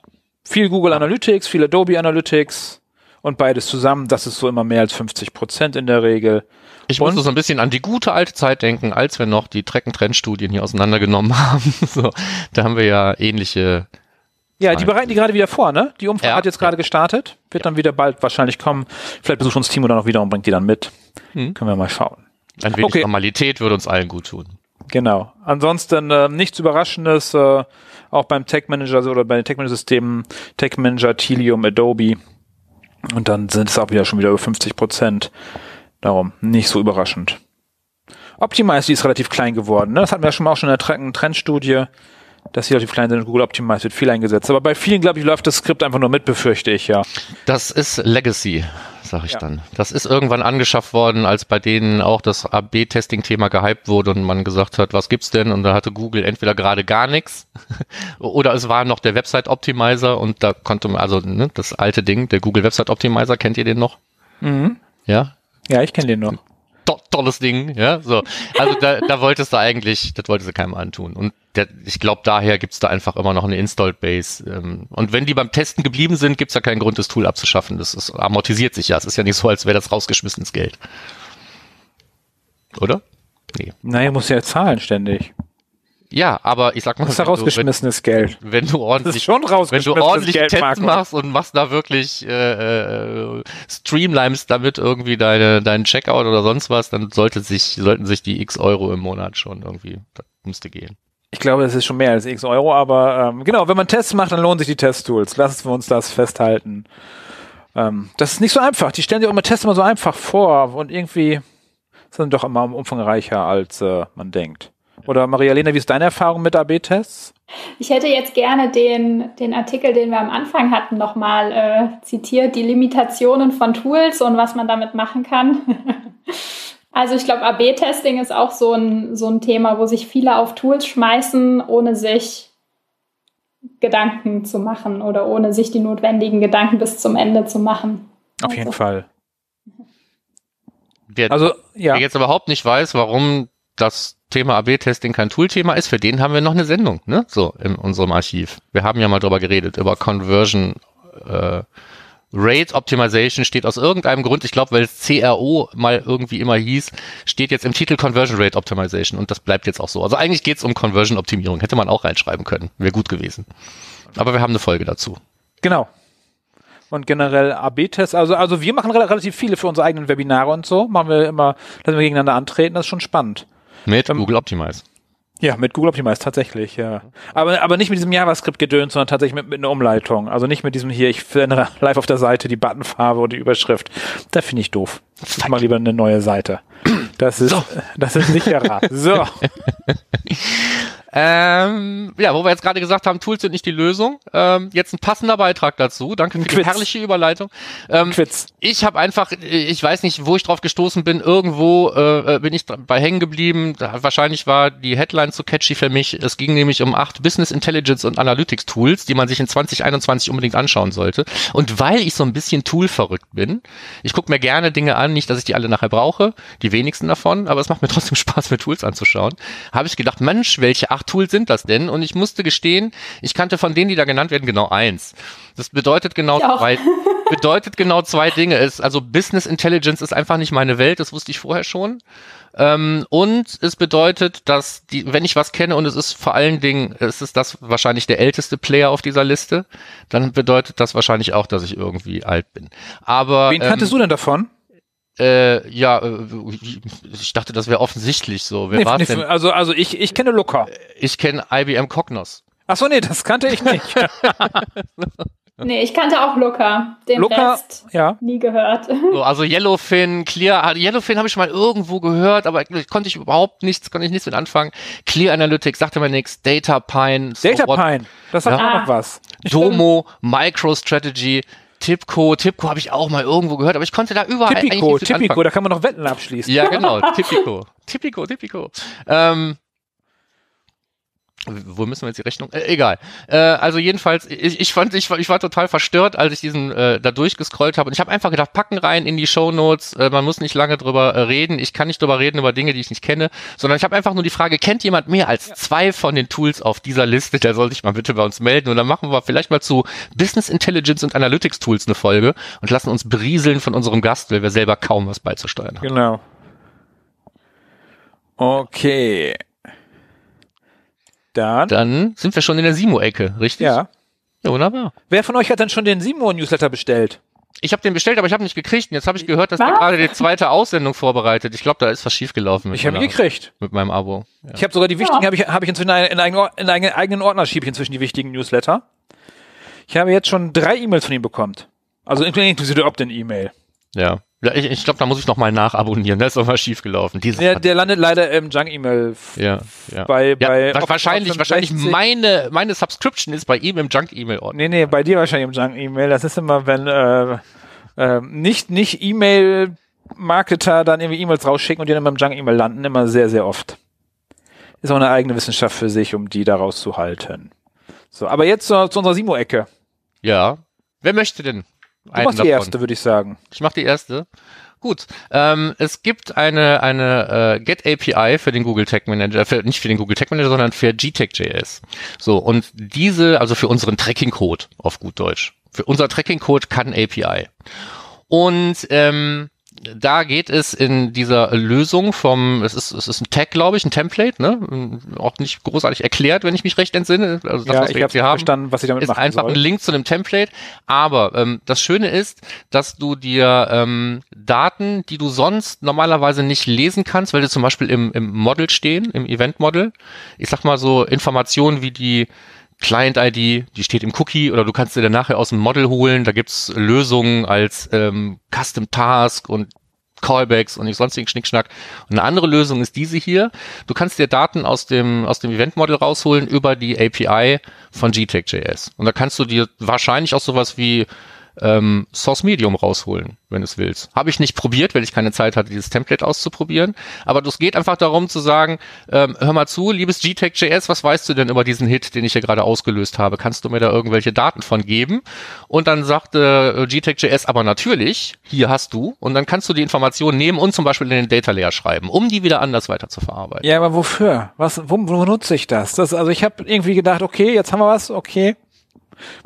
Viel Google Analytics, viel Adobe Analytics und beides zusammen, das ist so immer mehr als 50 Prozent in der Regel. Ich musste so ein bisschen an die gute alte Zeit denken, als wir noch die Trecken-Trend-Studien hier auseinandergenommen haben. so, da haben wir ja ähnliche. Ja, die bereiten die gerade wieder vor, ne? Die Umfrage ja, hat jetzt gerade ja. gestartet, wird ja. dann wieder bald wahrscheinlich kommen. Vielleicht besucht uns Timo dann auch wieder und bringt die dann mit. Hm. Können wir mal schauen. Ein wenig okay. Normalität würde uns allen gut tun. Genau. Ansonsten äh, nichts Überraschendes. Äh, auch beim Tech Manager oder bei den Tech Manager Systemen, Tech Manager, Tilium, Adobe. Und dann sind es auch wieder schon wieder über 50 Prozent. Darum nicht so überraschend. Optimize, ist relativ klein geworden. Ne? Das hatten wir ja schon mal auch schon in der Trendstudie, dass die relativ klein sind und Google Optimize wird viel eingesetzt. Aber bei vielen, glaube ich, läuft das Skript einfach nur mit, befürchte ich, ja. Das ist Legacy, sag ich Ja. dann. Das ist irgendwann angeschafft worden, als bei denen auch das AB-Testing-Thema gehypt wurde und man gesagt hat, was gibt's denn? Und da hatte Google entweder gerade gar nichts oder es war noch der Website-Optimizer und da konnte man, also ne, das alte Ding, der Google Website-Optimizer, kennt ihr den noch? Mhm. Ja? Ja, ich kenne den noch. To tolles Ding, ja, so. Also da, da wolltest du eigentlich, das wolltest du keinem antun. Und der, ich glaube, daher gibt's da einfach immer noch eine Installed Base. Ähm, und wenn die beim Testen geblieben sind, gibt's ja keinen Grund, das Tool abzuschaffen. Das ist, amortisiert sich ja. Es ist ja nicht so, als wäre das rausgeschmissenes Geld. Oder? Nee. Naja, muss ja zahlen ständig. Ja, aber ich sag mal, Das ist ja wenn du- rausgeschmissenes Geld. wenn, wenn du ordentlich schon wenn rausgeschmissenes du ordentlich Geld, Tests Marco. machst und machst da wirklich äh, äh, damit irgendwie deine deinen Checkout oder sonst was, dann sollte sich sollten sich die X Euro im Monat schon irgendwie das müsste gehen. Ich glaube, das ist schon mehr als x Euro, aber ähm, genau, wenn man Tests macht, dann lohnen sich die Testtools. Lassen wir uns das festhalten. Ähm, das ist nicht so einfach. Die stellen sich auch immer Tests immer so einfach vor und irgendwie sind doch immer umfangreicher, als äh, man denkt. Oder Maria-Lena, wie ist deine Erfahrung mit AB-Tests? Ich hätte jetzt gerne den, den Artikel, den wir am Anfang hatten, nochmal äh, zitiert, die Limitationen von Tools und was man damit machen kann. also ich glaube, AB-Testing ist auch so ein, so ein Thema, wo sich viele auf Tools schmeißen, ohne sich Gedanken zu machen oder ohne sich die notwendigen Gedanken bis zum Ende zu machen. Auf Also, jeden Fall. Wer, Also, ja. wer jetzt überhaupt nicht weiß, warum das Thema AB-Testing kein Toolthema ist, für den haben wir noch eine Sendung, ne? So in unserem Archiv. Wir haben ja mal drüber geredet, über Conversion äh, Rate Optimization steht aus irgendeinem Grund, ich glaube, weil es CRO mal irgendwie immer hieß, steht jetzt im Titel Conversion Rate Optimization und das bleibt jetzt auch so. Also eigentlich geht es um Conversion Optimierung, hätte man auch reinschreiben können, wäre gut gewesen. Aber wir haben eine Folge dazu. Genau. Und generell AB-Tests, also, also wir machen rel- relativ viele für unsere eigenen Webinare und so, machen wir immer, lassen wir gegeneinander antreten, das ist schon spannend. Mit Ähm, Google Optimize. Ja, mit Google Optimize tatsächlich, ja. Aber, aber nicht mit diesem JavaScript-Gedöns, sondern tatsächlich mit, mit einer Umleitung. Also nicht mit diesem hier, ich verändere live auf der Seite die Buttonfarbe und die Überschrift. Da finde ich doof. Ich mache lieber eine neue Seite. Das ist, das ist sicherer. So. Ähm, ja, wo wir jetzt gerade gesagt haben, Tools sind nicht die Lösung. Ähm, jetzt ein passender Beitrag dazu. Danke für die Quiz. herrliche Überleitung. Ähm, Quiz. ich habe einfach, ich weiß nicht, wo ich drauf gestoßen bin. Irgendwo äh, äh, bin ich bei hängen geblieben. Da, wahrscheinlich war die Headline zu catchy für mich. Es ging nämlich um acht Business Intelligence und Analytics Tools, die man sich in 2021 unbedingt anschauen sollte. Und weil ich so ein bisschen Tool verrückt bin, ich gucke mir gerne Dinge an, nicht, dass ich die alle nachher brauche, die wenigsten davon, aber es macht mir trotzdem Spaß, mir Tools anzuschauen. Habe ich gedacht, Mensch, welche acht Tools sind das denn? Und ich musste gestehen, ich kannte von denen, die da genannt werden, genau eins. Das bedeutet genau Ich auch. zwei, bedeutet genau zwei Dinge. Es, also Business Intelligence ist einfach nicht meine Welt, das wusste ich vorher schon. Ähm, und es bedeutet, dass die, wenn ich was kenne und es ist vor allen Dingen, es ist das wahrscheinlich der älteste Player auf dieser Liste, dann bedeutet das wahrscheinlich auch, dass ich irgendwie alt bin. Aber Wen kanntest du denn davon? Äh, ja, äh, ich dachte, das wäre offensichtlich so. Wer Nee, war's nee, denn? also, also ich, ich kenne Looker. Ich kenne IBM Cognos. Ach so, nee, das kannte ich nicht. Nee, ich kannte auch Looker. Den Looker, Rest ja. nie gehört. So, also Yellowfin, Clear, ah, Yellowfin habe ich schon mal irgendwo gehört, aber konnte ich überhaupt nichts, konnte ich nichts mit anfangen. Clear Analytics sagte mir nichts, Data Pine, so Data what- Pine, das sagt Ja. auch noch was. Domo, MicroStrategy, Tipco, Tipco habe ich auch mal irgendwo gehört, aber ich konnte da überall Tipico, anfangen. da kann man noch Wetten abschließen. Ja, genau, Tipico, Tipico, Tipico. Ähm, wo müssen wir jetzt die Rechnung? Äh, egal. Äh, also jedenfalls, ich, ich fand, ich, war- ich war total verstört, als ich diesen äh, da durchgescrollt habe. Und ich habe einfach gedacht, packen rein in die Shownotes. Äh, man muss nicht lange drüber äh, reden. Ich kann nicht drüber reden über Dinge, die ich nicht kenne, sondern ich habe einfach nur die Frage: Kennt jemand mehr als zwei von den Tools auf dieser Liste? Der soll sich mal bitte bei uns melden. Und dann machen wir vielleicht mal zu Business Intelligence und Analytics Tools eine Folge und lassen uns berieseln von unserem Gast, weil wir selber kaum was beizusteuern haben. Genau. Okay. Dann, Dann sind wir schon in der Simo-Ecke, richtig? ja. Ja, wunderbar. Wer von euch hat denn schon den Simo-Newsletter bestellt? Ich habe den bestellt, aber ich habe nicht gekriegt. Und jetzt habe ich gehört, dass Was? gerade die zweite Aussendung vorbereitet. Ich glaube, da ist was schiefgelaufen mit, Ich habe ihn gekriegt. mit meinem Abo. Ja. Ich habe sogar die wichtigen, Ja. habe ich, hab ich inzwischen in einen in einen eigenen Ordner schiebe ich inzwischen die wichtigen Newsletter. Ich habe jetzt schon drei E-Mails von ihm bekommen. Also inklusive der Opt-in-E-Mail. ja. Ich, ich glaube, da muss ich noch mal nachabonnieren. Da ist doch mal schief gelaufen. Ja, der landet leider im Junk-E-Mail. Ja, ja. Bei, ja, bei wahrscheinlich, wahrscheinlich meine, meine Subscription ist bei ihm im Junk-E-Mail-Ordner. Nee, nee, bei dir wahrscheinlich im Junk-E-Mail. Das ist immer, wenn äh, äh, nicht, nicht E-Mail-Marketer dann irgendwie E-Mails rausschicken und die dann beim Junk-E-Mail landen, immer sehr, sehr oft. Ist auch eine eigene Wissenschaft für sich, um die daraus zu halten. So, aber jetzt zu, zu unserer Simo-Ecke. Ja. Wer möchte denn? Du machst die erste, würde ich sagen. Ich mach die erste. Gut. Ähm, es gibt eine, eine äh, Get API für den Google Tag Manager, für, nicht für den Google Tag Manager, sondern für GTAG.js. So, und diese, also für unseren Tracking-Code auf gut Deutsch. Für unser Tracking-Code kann API. Und ähm, da geht es in dieser Lösung vom, es ist, es ist ein Tag, glaube ich, ein Template, ne? Auch nicht großartig erklärt, wenn ich mich recht entsinne. Also das, ja, was wir ich jetzt hier haben, verstanden, was ich damit ist einfach soll. ein Link zu einem Template. Aber ähm, das Schöne ist, dass du dir ähm, Daten, die du sonst normalerweise nicht lesen kannst, weil die zum Beispiel im, im Model stehen, im Event-Model, ich sag mal so Informationen wie die Client-ID, die steht im Cookie oder du kannst dir dann nachher aus dem Model holen. Da gibt's Lösungen als ähm, Custom Task und Callbacks und nicht sonstigen Schnickschnack. Und eine andere Lösung ist diese hier. Du kannst dir Daten aus dem, aus dem Event-Model rausholen über die API von GTAG.js. Und da kannst du dir wahrscheinlich auch sowas wie ähm, Source Medium rausholen, wenn du es willst. Habe ich nicht probiert, weil ich keine Zeit hatte, dieses Template auszuprobieren. Aber es geht einfach darum zu sagen, ähm, hör mal zu, liebes GTEC.js, was weißt du denn über diesen Hit, den ich hier gerade ausgelöst habe? Kannst du mir da irgendwelche Daten von geben? Und dann sagte äh, GTEC.js, aber natürlich, hier hast du. Und dann kannst du die Informationen nehmen und zum Beispiel in den Data Layer schreiben, um die wieder anders weiter zu verarbeiten. Ja, aber wofür? Was, wo, wo nutze ich das? das also ich habe irgendwie gedacht, okay, jetzt haben wir was, okay,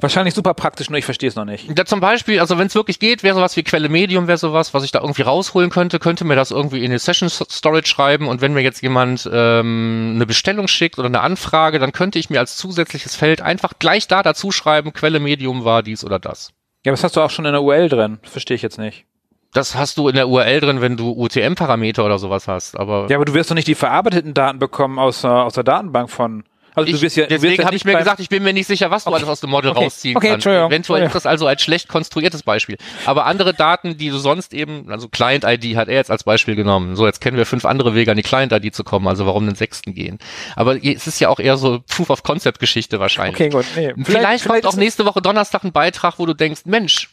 Wahrscheinlich super praktisch, nur ich verstehe es noch nicht. Ja, zum Beispiel, also wenn es wirklich geht, wäre sowas wie Quelle Medium, wäre sowas, was ich da irgendwie rausholen könnte, könnte mir das irgendwie in eine Session Storage schreiben und wenn mir jetzt jemand ähm, eine Bestellung schickt oder eine Anfrage, dann könnte ich mir als zusätzliches Feld einfach gleich da dazu schreiben, Quelle Medium war dies oder das. Ja, aber das hast du auch schon in der URL drin. Verstehe ich jetzt nicht. Das hast du in der URL drin, wenn du UTM-Parameter oder sowas hast. Aber ja, aber du wirst doch nicht die verarbeiteten Daten bekommen aus, aus der Datenbank von also ich, du wirst ja, deswegen habe ich mir gesagt, ich bin mir nicht sicher, was du alles aus dem Model okay. rausziehen okay, kannst. Eventuell ist das also als schlecht konstruiertes Beispiel. Aber andere Daten, die du sonst eben, also Client-ID hat er jetzt als Beispiel genommen. So, jetzt kennen wir fünf andere Wege an die Client-ID zu kommen, also warum den sechsten gehen. Aber es ist ja auch eher so Proof-of-Concept-Geschichte wahrscheinlich. Okay, gut. Nee. Vielleicht, vielleicht, vielleicht kommt auch nächste Woche Donnerstag ein Beitrag, wo du denkst, Mensch,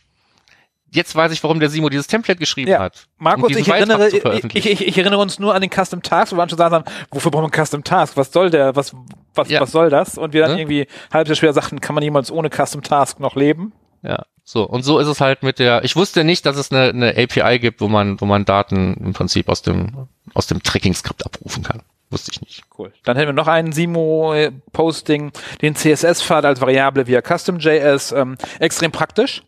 jetzt weiß ich, warum der Simo dieses Template geschrieben ja. hat. Markus, um ich, erinnere, ich, ich, ich, erinnere uns nur an den Custom Task, wo wir schon sagen, wofür brauchen wir einen Custom Task? Was soll der? Was, was, ja. was soll das? Und wir dann ne? irgendwie halb so schwer sagten, kann man jemals ohne Custom Task noch leben? Ja. So, und so ist es halt mit der, ich wusste nicht, dass es eine, eine API gibt, wo man, wo man Daten im Prinzip aus dem, aus dem Tracking-Skript abrufen kann. Wusste ich nicht. Cool. Dann hätten wir noch einen Simo-Posting, den CSS-Pfad als Variable via Custom.js, ähm, extrem praktisch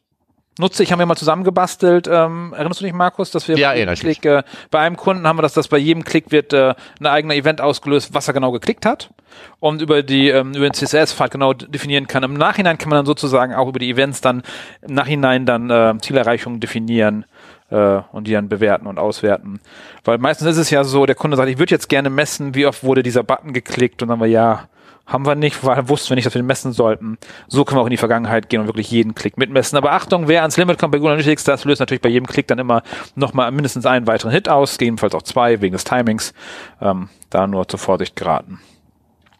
nutze ich, haben wir mal zusammengebastelt. Ähm, erinnerst du dich, Markus, dass wir ja, bei, Klick, äh, bei einem Kunden haben wir das, dass bei jedem Klick wird äh, ein eigener Event ausgelöst, was er genau geklickt hat und über die ähm, über den CSS-Pfad genau definieren kann. Im Nachhinein kann man dann sozusagen auch über die Events dann im Nachhinein dann äh, Zielerreichungen definieren äh, und die dann bewerten und auswerten. Weil meistens ist es ja so, der Kunde sagt, ich würde jetzt gerne messen, wie oft wurde dieser Button geklickt und dann wir ja haben wir nicht, weil wussten wir nicht, dass wir den messen sollten. So können wir auch in die Vergangenheit gehen und wirklich jeden Klick mitmessen. Aber Achtung, wer ans Limit kommt bei Google Analytics, das löst natürlich bei jedem Klick dann immer nochmal mindestens einen weiteren Hit aus, gegebenenfalls auch zwei wegen des Timings. Ähm, da nur zur Vorsicht geraten.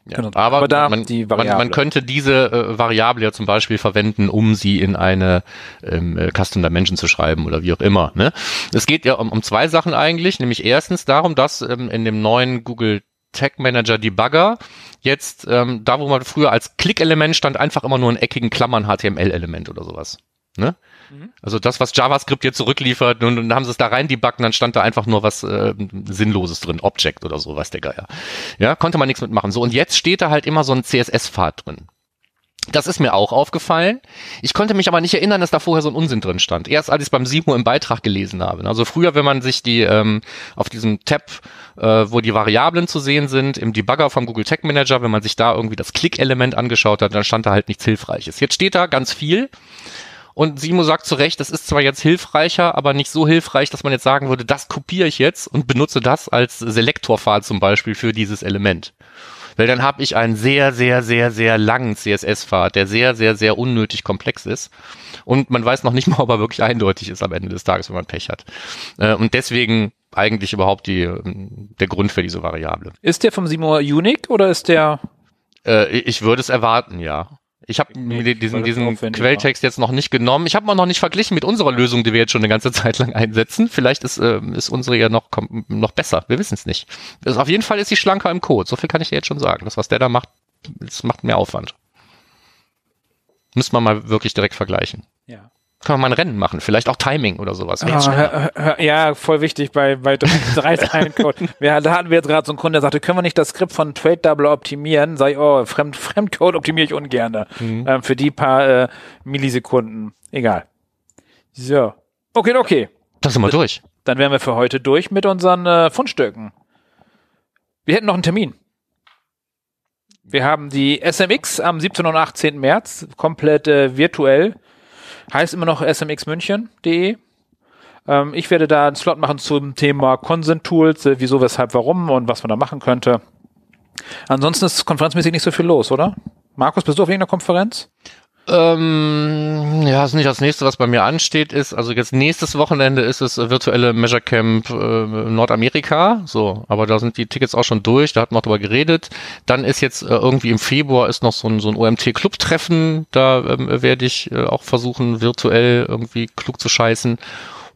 Ja, genau. aber, aber da man, man, man, könnte diese äh, Variable ja zum Beispiel verwenden, um sie in eine ähm, äh, Custom Dimension zu schreiben oder wie auch immer. Ne? Es geht ja um, um zwei Sachen eigentlich, nämlich erstens darum, dass ähm, in dem neuen Google Tag Manager Debugger jetzt ähm, da, wo man früher als Klick-Element stand, einfach immer nur in eckigen Klammern HTML-Element oder sowas. Ne? Mhm. Also das, was JavaScript jetzt zurückliefert, und dann haben sie es da rein debuggen, dann stand da einfach nur was äh, Sinnloses drin, Object oder so, was der Geier. Ja, konnte man nichts mitmachen. So, und jetzt steht da halt immer so ein CSS-Pfad drin. Das ist mir auch aufgefallen. Ich konnte mich aber nicht erinnern, dass da vorher so ein Unsinn drin stand. Erst als ich es beim Simo im Beitrag gelesen habe. Also früher, wenn man sich die ähm, auf diesem Tab, äh, wo die Variablen zu sehen sind, im Debugger vom Google Tag Manager, wenn man sich da irgendwie das Klick-Element angeschaut hat, dann stand da halt nichts Hilfreiches. Jetzt steht da ganz viel. Und Simo sagt zu Recht, das ist zwar jetzt hilfreicher, aber nicht so hilfreich, dass man jetzt sagen würde, das kopiere ich jetzt und benutze das als Selektorpfad zum Beispiel für dieses Element. Weil dann habe ich einen sehr, sehr, sehr, sehr langen CSS-Pfad, der sehr, sehr, sehr unnötig komplex ist. Und man weiß noch nicht mal, ob er wirklich eindeutig ist am Ende des Tages, wenn man Pech hat. Äh, und deswegen eigentlich überhaupt die, der Grund für diese Variable. Ist der vom Simor unique oder ist der? Äh, ich würde es erwarten, ja. Ich habe mir diesen, diesen Quelltext jetzt noch nicht genommen. Ich habe mal noch nicht verglichen mit unserer Lösung, die wir jetzt schon eine ganze Zeit lang einsetzen. Vielleicht ist, äh, ist unsere ja noch, noch besser. Wir wissen es nicht. Also auf jeden Fall ist sie schlanker im Code. So viel kann ich dir jetzt schon sagen. Das, was der da macht, das macht mehr Aufwand. Müssen wir mal wirklich direkt vergleichen. Ja. Kann man mal ein Rennen machen, vielleicht auch Timing oder sowas. Ah, ja, voll wichtig bei, bei drei Zeilen Code. ja, da hatten wir jetzt gerade so einen Kunden, der sagte, können wir nicht das Skript von Trade Double optimieren? Ich, oh, Fremd, Fremdcode optimiere ich ungern. Mhm. Ähm, für die paar äh, Millisekunden. Egal. So. Okay, okay. Das sind wir durch. Dann wären wir für heute durch mit unseren äh, Fundstücken. Wir hätten noch einen Termin. Wir haben die SMX am 17. und 18. März, komplett äh, virtuell. Heißt immer noch smxmünchen.de. Ähm, ich werde da einen Slot machen zum Thema Consent Tools, äh, wieso, weshalb, warum und was man da machen könnte. Ansonsten ist konferenzmäßig nicht so viel los, oder? Markus, bist du auf irgendeiner Konferenz? Ähm, ja, ist nicht das nächste, was bei mir ansteht, ist, also jetzt nächstes Wochenende ist es virtuelle Measure Camp äh, Nordamerika, so, aber da sind die Tickets auch schon durch, da hat man drüber geredet. Dann ist jetzt äh, irgendwie im Februar ist noch so ein, so ein OMT-Club-Treffen, da ähm, werde ich äh, auch versuchen, virtuell irgendwie klug zu scheißen.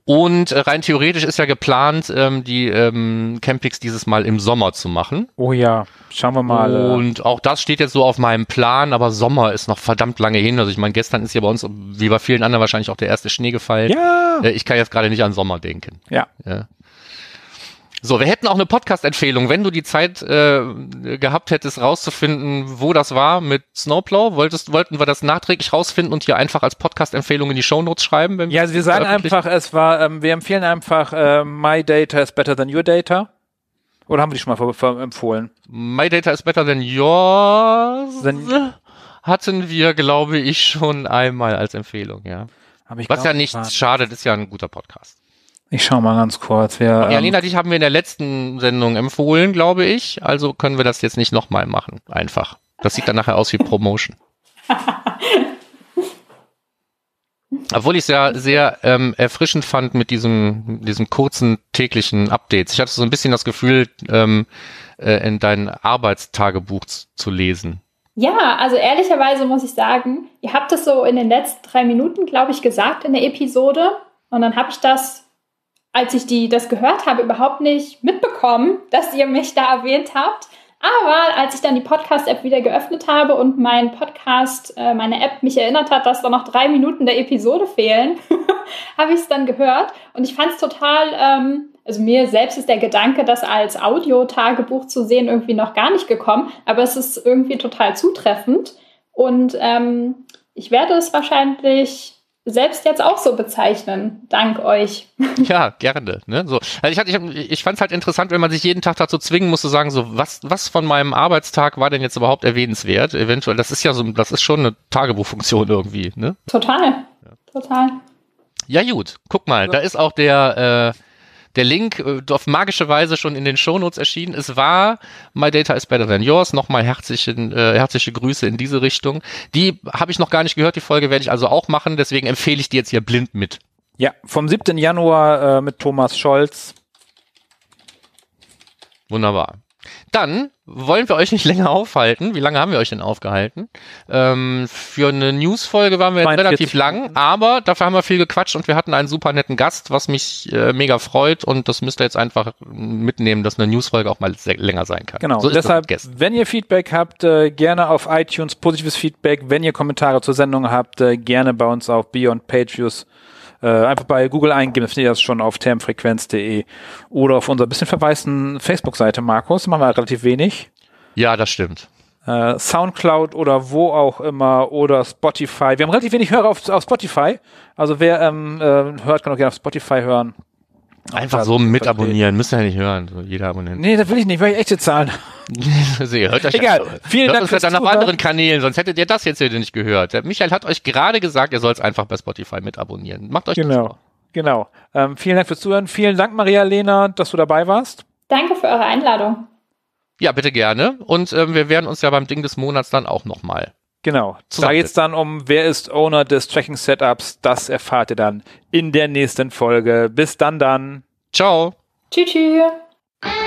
Und äh, rein theoretisch ist ja geplant, ähm, die ähm, Campings dieses Mal im Sommer zu machen. Oh ja, schauen wir mal. Äh. Und auch das steht jetzt so auf meinem Plan, aber Sommer ist noch verdammt lange hin. Also ich meine, gestern ist ja bei uns, wie bei vielen anderen, wahrscheinlich auch der erste Schnee gefallen. Ja. Äh, ich kann jetzt gerade nicht an Sommer denken. Ja. ja. So, wir hätten auch eine Podcast-Empfehlung. Wenn du die Zeit äh, gehabt hättest, rauszufinden, wo das war mit Snowplow, wolltest, wollten wir das nachträglich rausfinden und hier einfach als Podcast-Empfehlung in die Shownotes schreiben? Wenn ja, also wir sagen einfach, es war, ähm, wir empfehlen einfach, äh, My Data is better than your data. Oder haben wir die schon mal empfohlen? My Data is better than yours. Then hatten wir, glaube ich, schon einmal als Empfehlung, ja. Was ja nichts schadet, ist ja ein guter Podcast. Ich schau mal ganz kurz. Wer, ja, ähm, dich haben wir in der letzten Sendung empfohlen, glaube ich. Also können wir das jetzt nicht nochmal machen. Einfach. Das sieht dann nachher aus wie Promotion. Obwohl ich es ja sehr ähm, erfrischend fand mit diesem, diesem kurzen täglichen Updates. Ich hatte so ein bisschen das Gefühl, ähm, äh, in dein Arbeitstagebuch zu lesen. Ja, also ehrlicherweise muss ich sagen, ihr habt es so in den letzten drei Minuten, glaube ich, gesagt in der Episode. Und dann habe ich das als ich die, das gehört habe, überhaupt nicht mitbekommen, dass ihr mich da erwähnt habt. Aber als ich dann die Podcast-App wieder geöffnet habe und mein Podcast, äh, meine App mich erinnert hat, dass da noch drei Minuten der Episode fehlen, habe ich es dann gehört. Und ich fand es total, ähm, also mir selbst ist der Gedanke, das als Audio-Tagebuch zu sehen, irgendwie noch gar nicht gekommen. Aber es ist irgendwie total zutreffend. Und ähm, ich werde es wahrscheinlich selbst jetzt auch so bezeichnen, dank euch. Ja, gerne. Ne? So, also ich, ich, ich fand es halt interessant, wenn man sich jeden Tag dazu zwingen muss, zu sagen, so was, was von meinem Arbeitstag war denn jetzt überhaupt erwähnenswert? Eventuell, das ist ja so, das ist schon eine Tagebuchfunktion irgendwie. Ne? Total, ja. total. Ja gut, guck mal, da ist auch der äh, der Link äh, auf magische Weise schon in den Shownotes erschienen. Es war My Data is Better Than Yours. Nochmal herzliche, äh, herzliche Grüße in diese Richtung. Die habe ich noch gar nicht gehört. Die Folge werde ich also auch machen. Deswegen empfehle ich die jetzt hier blind mit. Ja, vom 7. Januar äh, mit Thomas Scholz. Wunderbar. Dann wollen wir euch nicht länger aufhalten. Wie lange haben wir euch denn aufgehalten? Ähm, für eine Newsfolge waren wir jetzt relativ lang, aber dafür haben wir viel gequatscht und wir hatten einen super netten Gast, was mich äh, mega freut und das müsst ihr jetzt einfach mitnehmen, dass eine Newsfolge auch mal länger sein kann. Genau, so deshalb, wenn ihr Feedback habt, äh, gerne auf iTunes, positives Feedback. Wenn ihr Kommentare zur Sendung habt, äh, gerne bei uns auf Beyond Page Views äh, einfach bei Google eingeben, findet ihr das schon auf termfrequenz.de oder auf unserer bisschen verwaisten Facebook-Seite, Markus. Machen wir relativ wenig. Ja, das stimmt. Äh, Soundcloud oder wo auch immer oder Spotify. Wir haben relativ wenig Hörer auf, auf Spotify. Also wer ähm, äh, hört, kann auch gerne auf Spotify hören. Einfach so mit abonnieren, müsst ihr ja nicht hören, so jeder Abonnent. Nee, das will ich nicht, weil ich echte Zahlen. also ihr hört euch Egal, vielen hört Dank fürs dann auf anderen Kanälen, sonst hättet ihr das jetzt hier nicht gehört. Der Michael hat euch gerade gesagt, ihr sollt es einfach bei Spotify mit abonnieren. Macht euch genau. das Genau. Ähm, vielen Dank fürs Zuhören. Vielen Dank, Maria Lena, dass du dabei warst. Danke für eure Einladung. Ja, bitte gerne. Und ähm, wir werden uns ja beim Ding des Monats dann auch nochmal. Genau. Da geht es dann um, wer ist Owner des Tracking Setups. Das erfahrt ihr dann in der nächsten Folge. Bis dann dann. Ciao. Tschüss. tschüss.